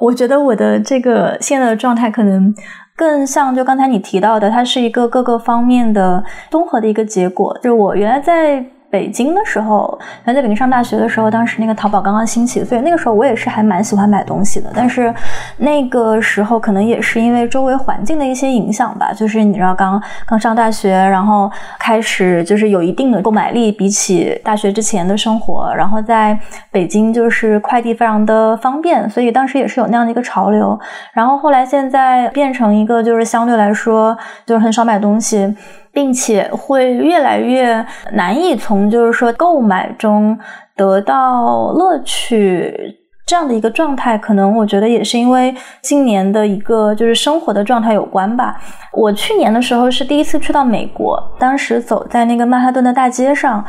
我觉得我的这个现在的状态可能更像，就刚才你提到的，它是一个各个方面的综合的一个结果。就我原来在。北京的时候，还在北京上大学的时候，当时那个淘宝刚刚兴起，所以那个时候我也是还蛮喜欢买东西的。但是那个时候可能也是因为周围环境的一些影响吧，就是你知道刚刚上大学，然后开始就是有一定的购买力，比起大学之前的生活，然后在北京就是快递非常的方便，所以当时也是有那样的一个潮流。然后后来现在变成一个就是相对来说就是很少买东西。并且会越来越难以从就是说购买中得到乐趣这样的一个状态，可能我觉得也是因为今年的一个就是生活的状态有关吧。我去年的时候是第一次去到美国，当时走在那个曼哈顿的大街上。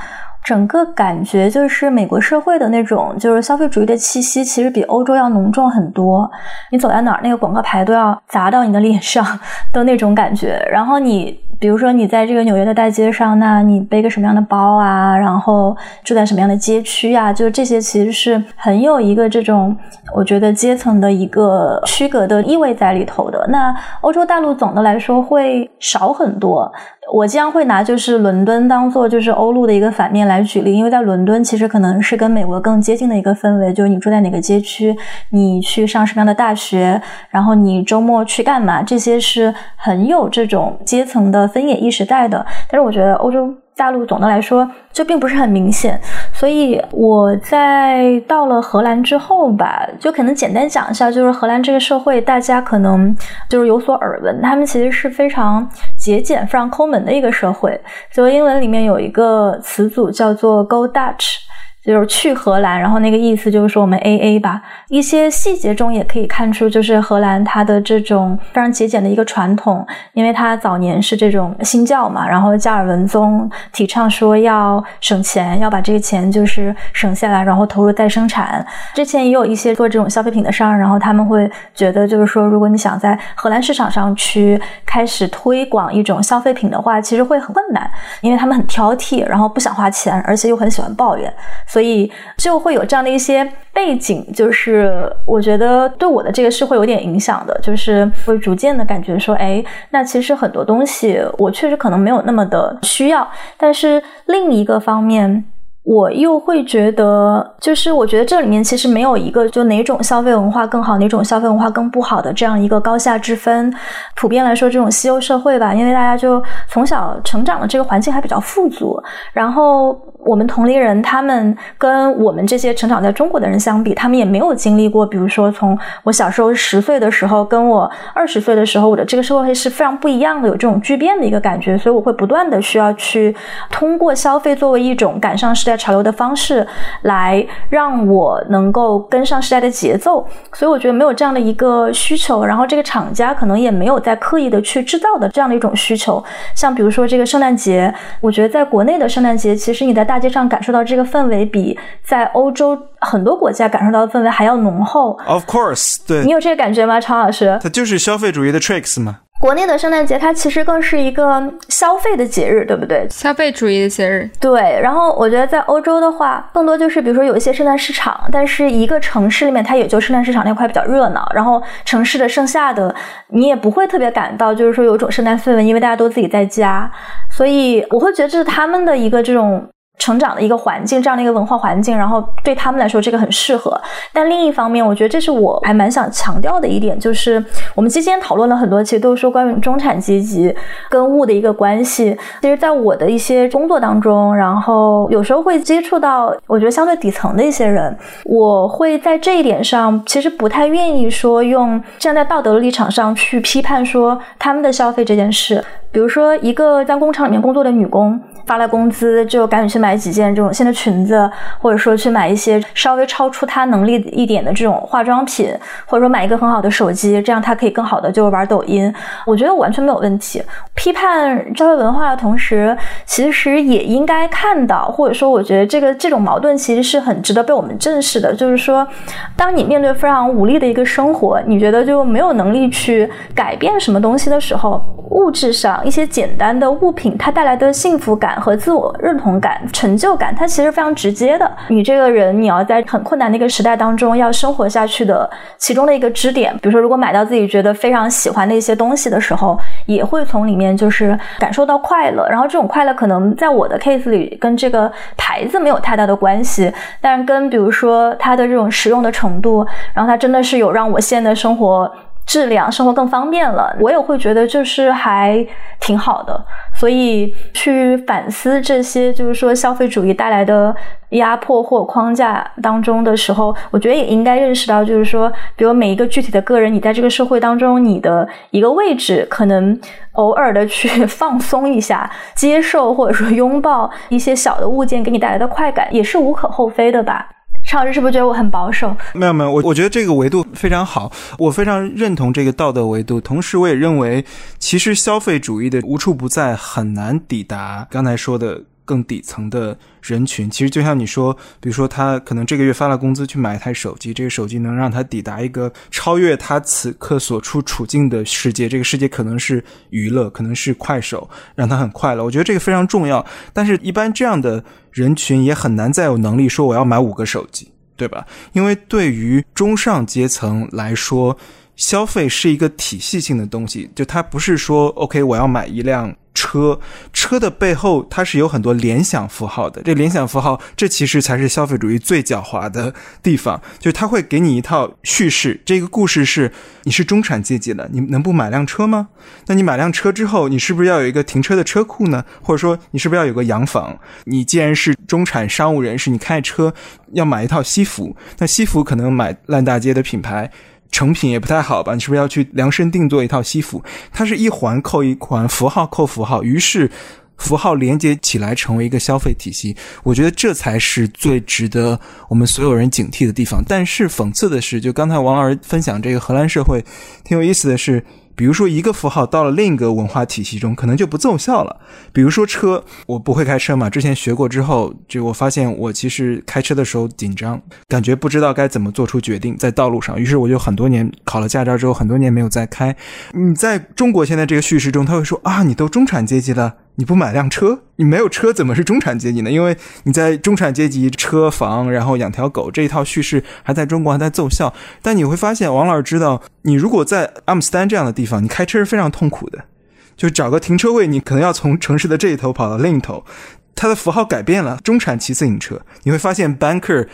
整个感觉就是美国社会的那种，就是消费主义的气息，其实比欧洲要浓重很多。你走在哪儿，那个广告牌都要砸到你的脸上的那种感觉。然后你，比如说你在这个纽约的大街上，那你背个什么样的包啊？然后住在什么样的街区啊？就这些其实是很有一个这种，我觉得阶层的一个区隔的意味在里头的。那欧洲大陆总的来说会少很多。我经常会拿就是伦敦当做就是欧陆的一个反面来举例，因为在伦敦其实可能是跟美国更接近的一个氛围，就是你住在哪个街区，你去上什么样的大学，然后你周末去干嘛，这些是很有这种阶层的分野意识在的。但是我觉得欧洲。大陆总的来说就并不是很明显，所以我在到了荷兰之后吧，就可能简单讲一下，就是荷兰这个社会，大家可能就是有所耳闻，他们其实是非常节俭、非常抠门的一个社会。就英文里面有一个词组叫做 “Go Dutch”。就是去荷兰，然后那个意思就是说我们 A A 吧。一些细节中也可以看出，就是荷兰它的这种非常节俭的一个传统，因为它早年是这种新教嘛，然后加尔文宗提倡说要省钱，要把这个钱就是省下来，然后投入再生产。之前也有一些做这种消费品的商人，然后他们会觉得就是说，如果你想在荷兰市场上去开始推广一种消费品的话，其实会很困难，因为他们很挑剔，然后不想花钱，而且又很喜欢抱怨。所以就会有这样的一些背景，就是我觉得对我的这个是会有点影响的，就是会逐渐的感觉说，哎，那其实很多东西我确实可能没有那么的需要，但是另一个方面。我又会觉得，就是我觉得这里面其实没有一个就哪种消费文化更好，哪种消费文化更不好的这样一个高下之分。普遍来说，这种西欧社会吧，因为大家就从小成长的这个环境还比较富足，然后。我们同龄人，他们跟我们这些成长在中国的人相比，他们也没有经历过，比如说从我小时候十岁的时候，跟我二十岁的时候，我的这个社会是非常不一样的，有这种巨变的一个感觉，所以我会不断的需要去通过消费作为一种赶上时代潮流的方式，来让我能够跟上时代的节奏。所以我觉得没有这样的一个需求，然后这个厂家可能也没有在刻意的去制造的这样的一种需求。像比如说这个圣诞节，我觉得在国内的圣诞节，其实你在大大街上感受到这个氛围，比在欧洲很多国家感受到的氛围还要浓厚。Of course，对你有这个感觉吗，常老师？它就是消费主义的 tricks 嘛。国内的圣诞节，它其实更是一个消费的节日，对不对？消费主义的节日。对。然后我觉得在欧洲的话，更多就是比如说有一些圣诞市场，但是一个城市里面，它也就圣诞市场那块比较热闹，然后城市的剩下的你也不会特别感到，就是说有种圣诞氛围，因为大家都自己在家，所以我会觉得这是他们的一个这种。成长的一个环境，这样的一个文化环境，然后对他们来说这个很适合。但另一方面，我觉得这是我还蛮想强调的一点，就是我们之间讨论了很多，其实都是说关于中产阶级跟物的一个关系。其实，在我的一些工作当中，然后有时候会接触到，我觉得相对底层的一些人，我会在这一点上其实不太愿意说用站在道德的立场上去批判说他们的消费这件事。比如说，一个在工厂里面工作的女工。发了工资就赶紧去买几件这种新的裙子，或者说去买一些稍微超出他能力一点的这种化妆品，或者说买一个很好的手机，这样他可以更好的就玩抖音。我觉得完全没有问题。批判消费文化的同时，其实也应该看到，或者说我觉得这个这种矛盾其实是很值得被我们正视的。就是说，当你面对非常无力的一个生活，你觉得就没有能力去改变什么东西的时候，物质上一些简单的物品它带来的幸福感。和自我认同感、成就感，它其实非常直接的。你这个人，你要在很困难的一个时代当中要生活下去的其中的一个支点，比如说，如果买到自己觉得非常喜欢的一些东西的时候，也会从里面就是感受到快乐。然后这种快乐可能在我的 case 里跟这个牌子没有太大的关系，但是跟比如说它的这种实用的程度，然后它真的是有让我现在生活。质量生活更方便了，我也会觉得就是还挺好的。所以去反思这些，就是说消费主义带来的压迫或框架当中的时候，我觉得也应该认识到，就是说，比如每一个具体的个人，你在这个社会当中，你的一个位置，可能偶尔的去 放松一下，接受或者说拥抱一些小的物件给你带来的快感，也是无可厚非的吧。常老师是不是觉得我很保守？没有没有，我我觉得这个维度非常好，我非常认同这个道德维度。同时，我也认为，其实消费主义的无处不在，很难抵达刚才说的。更底层的人群，其实就像你说，比如说他可能这个月发了工资去买一台手机，这个手机能让他抵达一个超越他此刻所处处境的世界，这个世界可能是娱乐，可能是快手，让他很快乐。我觉得这个非常重要。但是，一般这样的人群也很难再有能力说我要买五个手机，对吧？因为对于中上阶层来说，消费是一个体系性的东西，就它不是说 OK，我要买一辆。车车的背后，它是有很多联想符号的。这联想符号，这其实才是消费主义最狡猾的地方。就它会给你一套叙事，这个故事是：你是中产阶级的，你能不买辆车吗？那你买辆车之后，你是不是要有一个停车的车库呢？或者说，你是不是要有个洋房？你既然是中产商务人士，你开车要买一套西服，那西服可能买烂大街的品牌。成品也不太好吧？你是不是要去量身定做一套西服？它是一环扣一环，符号扣符号，于是符号连接起来成为一个消费体系。我觉得这才是最值得我们所有人警惕的地方。但是讽刺的是，就刚才王老师分享这个荷兰社会，挺有意思的是。比如说，一个符号到了另一个文化体系中，可能就不奏效了。比如说车，我不会开车嘛，之前学过之后，就我发现我其实开车的时候紧张，感觉不知道该怎么做出决定在道路上。于是我就很多年考了驾照之后，很多年没有再开。你在中国现在这个叙事中，他会说啊，你都中产阶级了。你不买辆车，你没有车怎么是中产阶级呢？因为你在中产阶级，车房，然后养条狗这一套叙事还在中国还在奏效。但你会发现，王老师知道，你如果在阿姆斯丹这样的地方，你开车是非常痛苦的，就找个停车位，你可能要从城市的这一头跑到另一头。它的符号改变了，中产骑自行车，你会发现 banker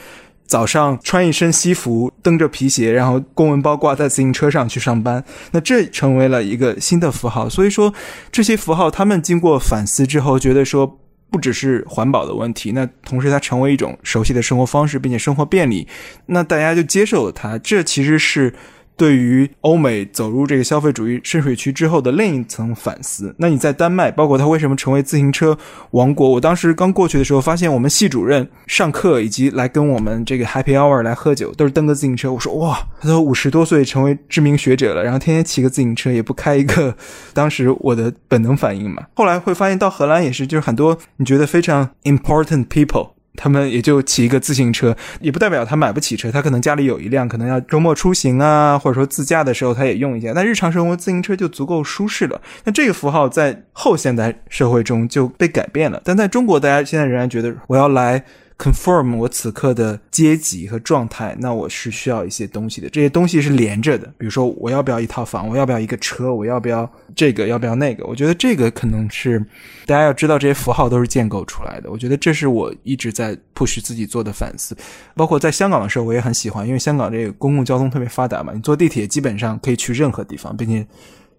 早上穿一身西服，蹬着皮鞋，然后公文包挂在自行车上去上班，那这成为了一个新的符号。所以说，这些符号他们经过反思之后，觉得说不只是环保的问题，那同时它成为一种熟悉的生活方式，并且生活便利，那大家就接受了它。这其实是。对于欧美走入这个消费主义深水区之后的另一层反思，那你在丹麦，包括他为什么成为自行车王国？我当时刚过去的时候，发现我们系主任上课以及来跟我们这个 Happy Hour 来喝酒，都是蹬个自行车。我说哇，他都五十多岁成为知名学者了，然后天天骑个自行车，也不开一个。当时我的本能反应嘛，后来会发现到荷兰也是，就是很多你觉得非常 important people。他们也就骑一个自行车，也不代表他买不起车，他可能家里有一辆，可能要周末出行啊，或者说自驾的时候他也用一下。但日常生活自行车就足够舒适了。那这个符号在后现代社会中就被改变了，但在中国，大家现在仍然觉得我要来。Confirm 我此刻的阶级和状态，那我是需要一些东西的。这些东西是连着的，比如说我要不要一套房，我要不要一个车，我要不要这个，要不要那个？我觉得这个可能是大家要知道，这些符号都是建构出来的。我觉得这是我一直在 push 自己做的反思。包括在香港的时候，我也很喜欢，因为香港这个公共交通特别发达嘛，你坐地铁基本上可以去任何地方，并且。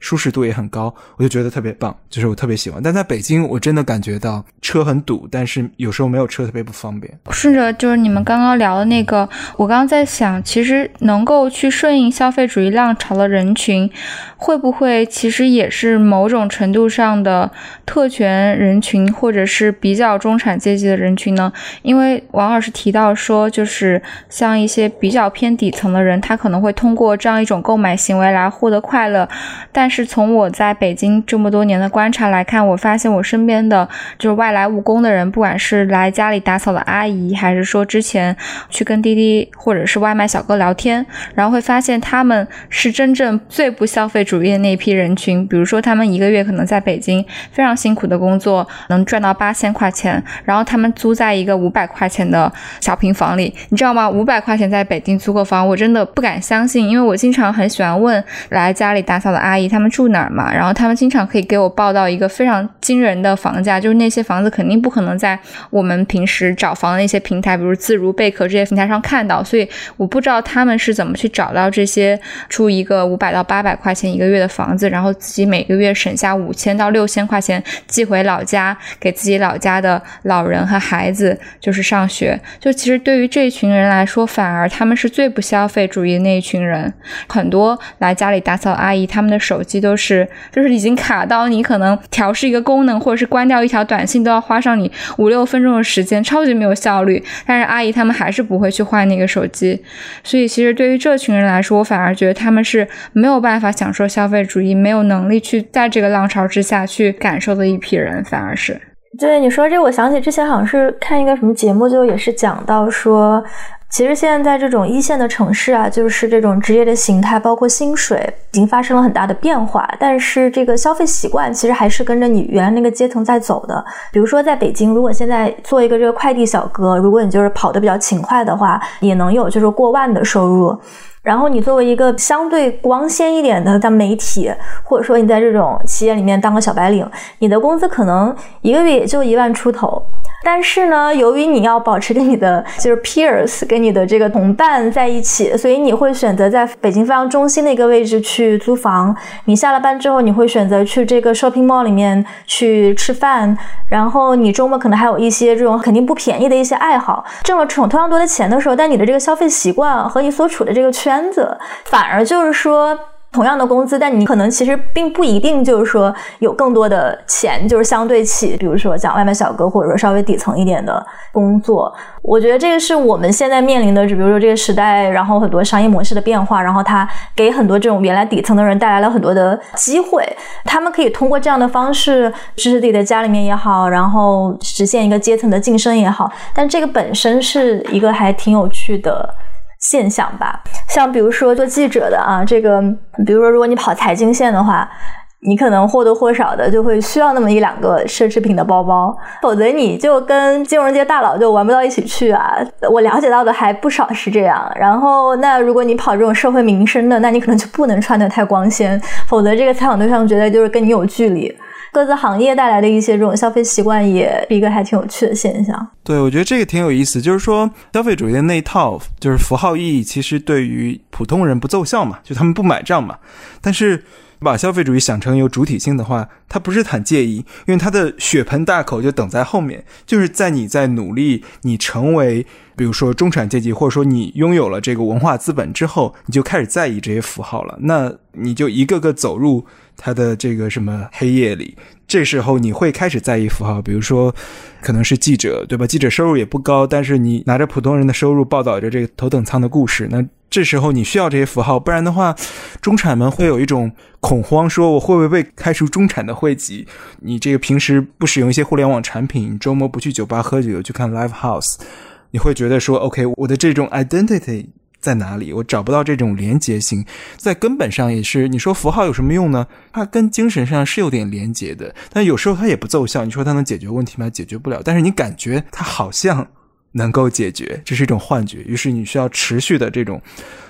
舒适度也很高，我就觉得特别棒，就是我特别喜欢。但在北京，我真的感觉到车很堵，但是有时候没有车特别不方便。顺着就是你们刚刚聊的那个，我刚刚在想，其实能够去顺应消费主义浪潮的人群，会不会其实也是某种程度上的特权人群，或者是比较中产阶级的人群呢？因为王老师提到说，就是像一些比较偏底层的人，他可能会通过这样一种购买行为来获得快乐，但是从我在北京这么多年的观察来看，我发现我身边的就是外来务工的人，不管是来家里打扫的阿姨，还是说之前去跟滴滴或者是外卖小哥聊天，然后会发现他们是真正最不消费主义的那一批人群。比如说，他们一个月可能在北京非常辛苦的工作，能赚到八千块钱，然后他们租在一个五百块钱的小平房里，你知道吗？五百块钱在北京租个房，我真的不敢相信，因为我经常很喜欢问来家里打扫的阿姨，他们。他们住哪儿嘛？然后他们经常可以给我报到一个非常惊人的房价，就是那些房子肯定不可能在我们平时找房的那些平台，比如自如、贝壳这些平台上看到。所以我不知道他们是怎么去找到这些住一个五百到八百块钱一个月的房子，然后自己每个月省下五千到六千块钱寄回老家，给自己老家的老人和孩子就是上学。就其实对于这群人来说，反而他们是最不消费主义的那一群人。很多来家里打扫阿姨，他们的手机。都是就是已经卡到你可能调试一个功能或者是关掉一条短信都要花上你五六分钟的时间，超级没有效率。但是阿姨他们还是不会去换那个手机，所以其实对于这群人来说，我反而觉得他们是没有办法享受消费主义，没有能力去在这个浪潮之下去感受的一批人，反而是。对你说这，我想起之前好像是看一个什么节目，就也是讲到说。其实现在在这种一线的城市啊，就是这种职业的形态，包括薪水，已经发生了很大的变化。但是这个消费习惯其实还是跟着你原来那个阶层在走的。比如说在北京，如果现在做一个这个快递小哥，如果你就是跑得比较勤快的话，也能有就是过万的收入。然后你作为一个相对光鲜一点的在媒体，或者说你在这种企业里面当个小白领，你的工资可能一个月也就一万出头。但是呢，由于你要保持跟你的 就是 peers 跟你的这个同伴在一起，所以你会选择在北京非常中心的一个位置去租房。你下了班之后，你会选择去这个 shopping mall 里面去吃饭。然后你周末可能还有一些这种肯定不便宜的一些爱好。挣了同样多的钱的时候，但你的这个消费习惯和你所处的这个圈子，反而就是说。同样的工资，但你可能其实并不一定就是说有更多的钱，就是相对起，比如说讲外卖小哥，或者说稍微底层一点的工作。我觉得这个是我们现在面临的，就比如说这个时代，然后很多商业模式的变化，然后它给很多这种原来底层的人带来了很多的机会，他们可以通过这样的方式支持自己的家里面也好，然后实现一个阶层的晋升也好。但这个本身是一个还挺有趣的。现象吧，像比如说做记者的啊，这个，比如说如果你跑财经线的话，你可能或多或少的就会需要那么一两个奢侈品的包包，否则你就跟金融界大佬就玩不到一起去啊。我了解到的还不少是这样。然后，那如果你跑这种社会民生的，那你可能就不能穿的太光鲜，否则这个采访对象觉得就是跟你有距离。各自行业带来的一些这种消费习惯，也是一个还挺有趣的现象。对，我觉得这个挺有意思，就是说消费主义的那一套，就是符号意义，其实对于普通人不奏效嘛，就他们不买账嘛。但是把消费主义想成有主体性的话，他不是很介意，因为他的血盆大口就等在后面，就是在你在努力，你成为比如说中产阶级，或者说你拥有了这个文化资本之后，你就开始在意这些符号了，那你就一个个走入他的这个什么黑夜里。这时候你会开始在意符号，比如说，可能是记者，对吧？记者收入也不高，但是你拿着普通人的收入报道着这个头等舱的故事，那这时候你需要这些符号，不然的话，中产们会有一种恐慌，说我会不会被开除中产的会籍？你这个平时不使用一些互联网产品，周末不去酒吧喝酒，去看 live house，你会觉得说，OK，我的这种 identity。在哪里？我找不到这种连结性，在根本上也是。你说符号有什么用呢？它跟精神上是有点连结的，但有时候它也不奏效。你说它能解决问题吗？解决不了。但是你感觉它好像能够解决，这是一种幻觉。于是你需要持续的这种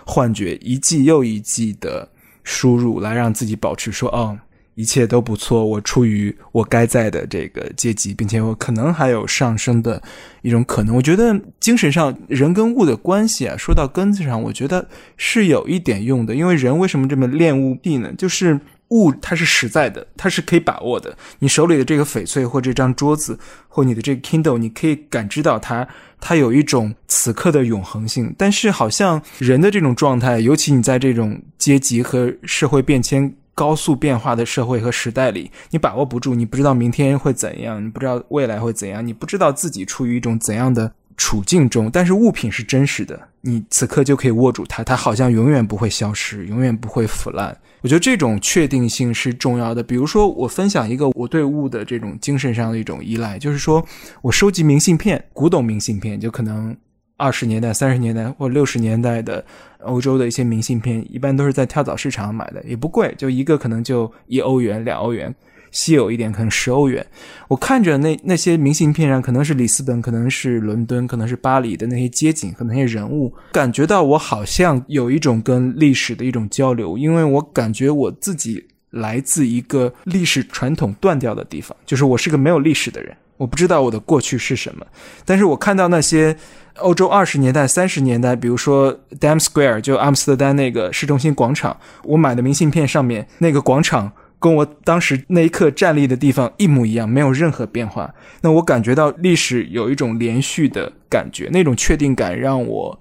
幻觉，一季又一季的输入，来让自己保持说，哦。一切都不错，我处于我该在的这个阶级，并且我可能还有上升的一种可能。我觉得精神上人跟物的关系啊，说到根子上，我觉得是有一点用的。因为人为什么这么恋物癖呢？就是物它是实在的，它是可以把握的。你手里的这个翡翠或这张桌子或你的这个 Kindle，你可以感知到它，它有一种此刻的永恒性。但是好像人的这种状态，尤其你在这种阶级和社会变迁。高速变化的社会和时代里，你把握不住，你不知道明天会怎样，你不知道未来会怎样，你不知道自己处于一种怎样的处境中。但是物品是真实的，你此刻就可以握住它，它好像永远不会消失，永远不会腐烂。我觉得这种确定性是重要的。比如说，我分享一个我对物的这种精神上的一种依赖，就是说我收集明信片，古董明信片，就可能二十年代、三十年代或六十年代的。欧洲的一些明信片一般都是在跳蚤市场买的，也不贵，就一个可能就一欧元、两欧元，稀有一点可能十欧元。我看着那那些明信片上，可能是里斯本，可能是伦敦，可能是巴黎的那些街景和那些人物，感觉到我好像有一种跟历史的一种交流，因为我感觉我自己来自一个历史传统断掉的地方，就是我是个没有历史的人，我不知道我的过去是什么，但是我看到那些。欧洲二十年代、三十年代，比如说 Dam Square，就阿姆斯特丹那个市中心广场，我买的明信片上面那个广场，跟我当时那一刻站立的地方一模一样，没有任何变化。那我感觉到历史有一种连续的感觉，那种确定感让我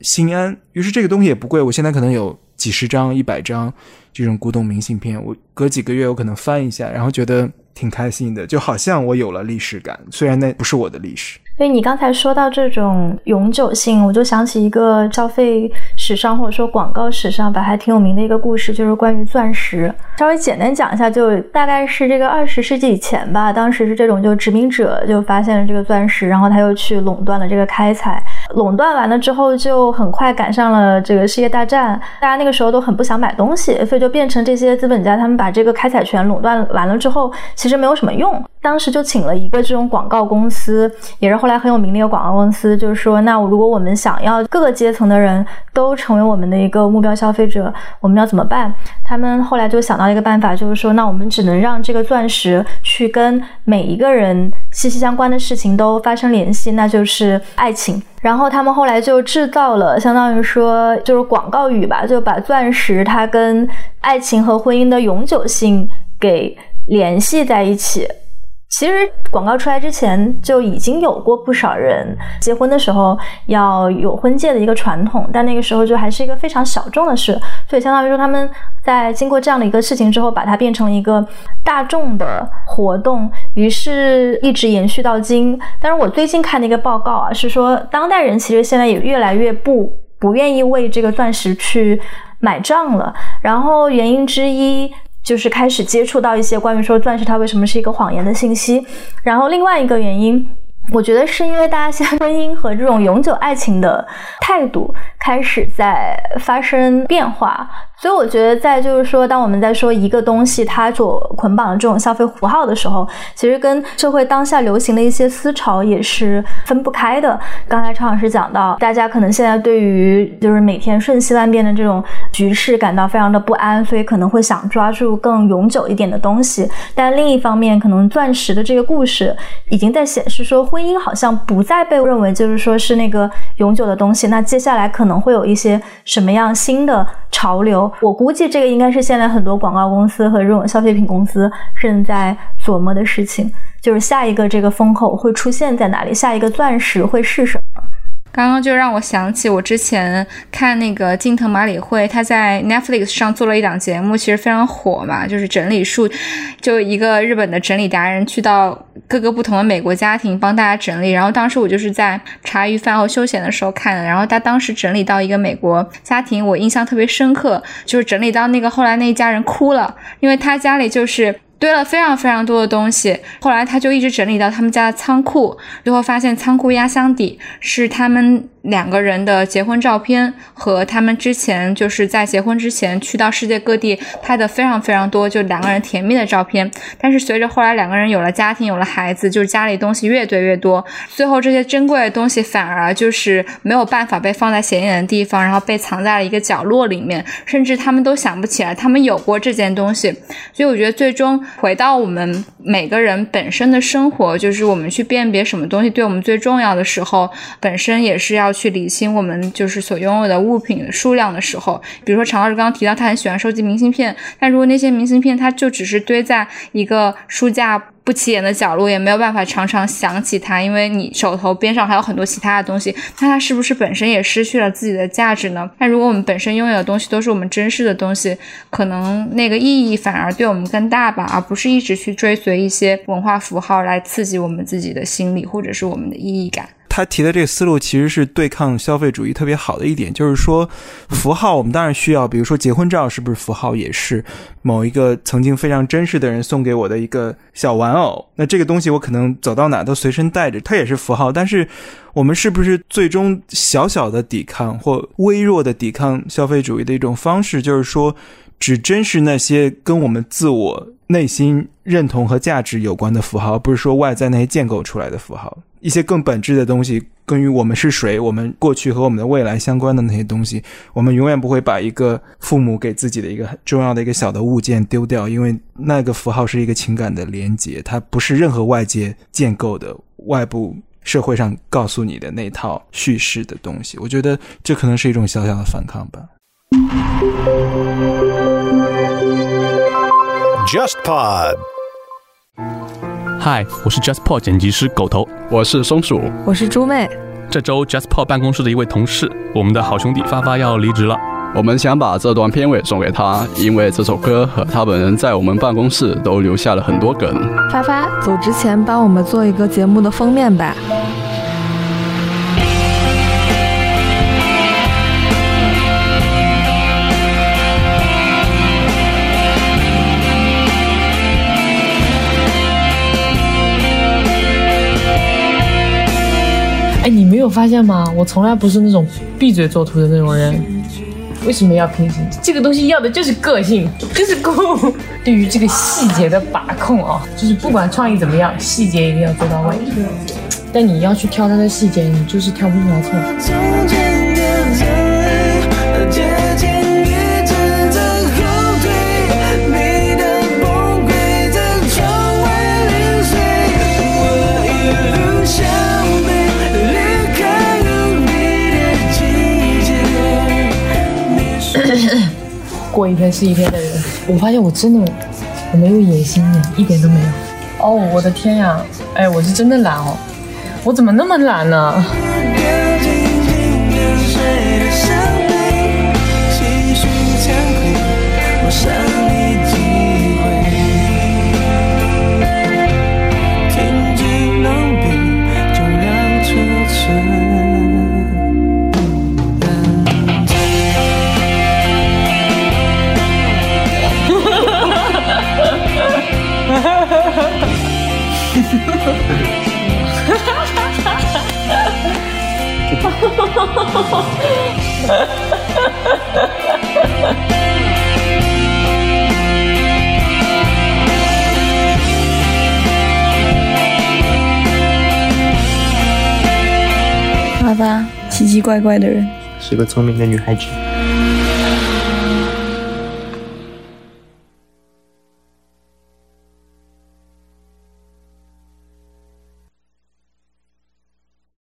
心安。于是这个东西也不贵，我现在可能有几十张、一百张这种古董明信片，我隔几个月我可能翻一下，然后觉得挺开心的，就好像我有了历史感，虽然那不是我的历史。所以你刚才说到这种永久性，我就想起一个消费史上或者说广告史上吧还挺有名的一个故事，就是关于钻石。稍微简单讲一下，就大概是这个二十世纪以前吧，当时是这种就殖民者就发现了这个钻石，然后他又去垄断了这个开采，垄断完了之后就很快赶上了这个世界大战，大家那个时候都很不想买东西，所以就变成这些资本家他们把这个开采权垄断完了之后，其实没有什么用。当时就请了一个这种广告公司，也是后来很有名的一个广告公司，就是说，那如果我们想要各个阶层的人都成为我们的一个目标消费者，我们要怎么办？他们后来就想到一个办法，就是说，那我们只能让这个钻石去跟每一个人息息相关的事情都发生联系，那就是爱情。然后他们后来就制造了，相当于说就是广告语吧，就把钻石它跟爱情和婚姻的永久性给联系在一起。其实广告出来之前就已经有过不少人结婚的时候要有婚戒的一个传统，但那个时候就还是一个非常小众的事，所以相当于说他们在经过这样的一个事情之后，把它变成了一个大众的活动，于是一直延续到今。但是我最近看的一个报告啊，是说当代人其实现在也越来越不不愿意为这个钻石去买账了，然后原因之一。就是开始接触到一些关于说钻石它为什么是一个谎言的信息，然后另外一个原因我觉得是因为大家现在婚姻和这种永久爱情的态度开始在发生变化。所以我觉得，在就是说，当我们在说一个东西它所捆绑的这种消费符号的时候，其实跟社会当下流行的一些思潮也是分不开的。刚才常老师讲到，大家可能现在对于就是每天瞬息万变的这种局势感到非常的不安，所以可能会想抓住更永久一点的东西。但另一方面，可能钻石的这个故事已经在显示说，婚姻好像不再被认为就是说是那个永久的东西。那接下来可能会有一些什么样新的潮流？我估计这个应该是现在很多广告公司和这种消费品公司正在琢磨的事情，就是下一个这个风口会出现在哪里，下一个钻石会是什么。刚刚就让我想起我之前看那个近藤麻里惠，她在 Netflix 上做了一档节目，其实非常火嘛，就是整理术，就一个日本的整理达人去到各个不同的美国家庭帮大家整理。然后当时我就是在茶余饭后休闲的时候看的，然后他当时整理到一个美国家庭，我印象特别深刻，就是整理到那个后来那一家人哭了，因为他家里就是。堆了非常非常多的东西，后来他就一直整理到他们家的仓库，最后发现仓库压箱底是他们。两个人的结婚照片和他们之前就是在结婚之前去到世界各地拍的非常非常多，就两个人甜蜜的照片。但是随着后来两个人有了家庭，有了孩子，就是家里东西越堆越多，最后这些珍贵的东西反而就是没有办法被放在显眼的地方，然后被藏在了一个角落里面，甚至他们都想不起来他们有过这件东西。所以我觉得最终回到我们每个人本身的生活，就是我们去辨别什么东西对我们最重要的时候，本身也是要。去理清我们就是所拥有的物品数量的时候，比如说常老师刚刚提到他很喜欢收集明信片，但如果那些明信片它就只是堆在一个书架不起眼的角落，也没有办法常常想起它，因为你手头边上还有很多其他的东西，那它是不是本身也失去了自己的价值呢？那如果我们本身拥有的东西都是我们珍视的东西，可能那个意义反而对我们更大吧，而不是一直去追随一些文化符号来刺激我们自己的心理或者是我们的意义感。他提的这个思路其实是对抗消费主义特别好的一点，就是说符号我们当然需要，比如说结婚照是不是符号也是某一个曾经非常珍视的人送给我的一个小玩偶，那这个东西我可能走到哪都随身带着，它也是符号。但是我们是不是最终小小的抵抗或微弱的抵抗消费主义的一种方式，就是说只珍视那些跟我们自我内心认同和价值有关的符号，不是说外在那些建构出来的符号。一些更本质的东西，关于我们是谁、我们过去和我们的未来相关的那些东西，我们永远不会把一个父母给自己的一个很重要的一个小的物件丢掉，因为那个符号是一个情感的连接，它不是任何外界建构的、外部社会上告诉你的那套叙事的东西。我觉得这可能是一种小小的反抗吧。JustPod。嗨，我是 JustPod 剪辑师狗头，我是松鼠，我是猪妹。这周 JustPod 办公室的一位同事，我们的好兄弟发发要离职了。我们想把这段片尾送给他，因为这首歌和他本人在我们办公室都留下了很多梗。发发，走之前帮我们做一个节目的封面吧。哎，你没有发现吗？我从来不是那种闭嘴作图的那种人，为什么要平行？这个东西要的就是个性，就是酷。对于这个细节的把控啊，就是不管创意怎么样，细节一定要做到位。但你要去挑它的细节，你就是挑不出来错。过一天是一天的人，我发现我真的我没有野心的，一点都没有。哦，我的天呀，哎，我是真的懒哦，我怎么那么懒呢？哈哈，奇奇怪怪的人，是个聪明的女孩子。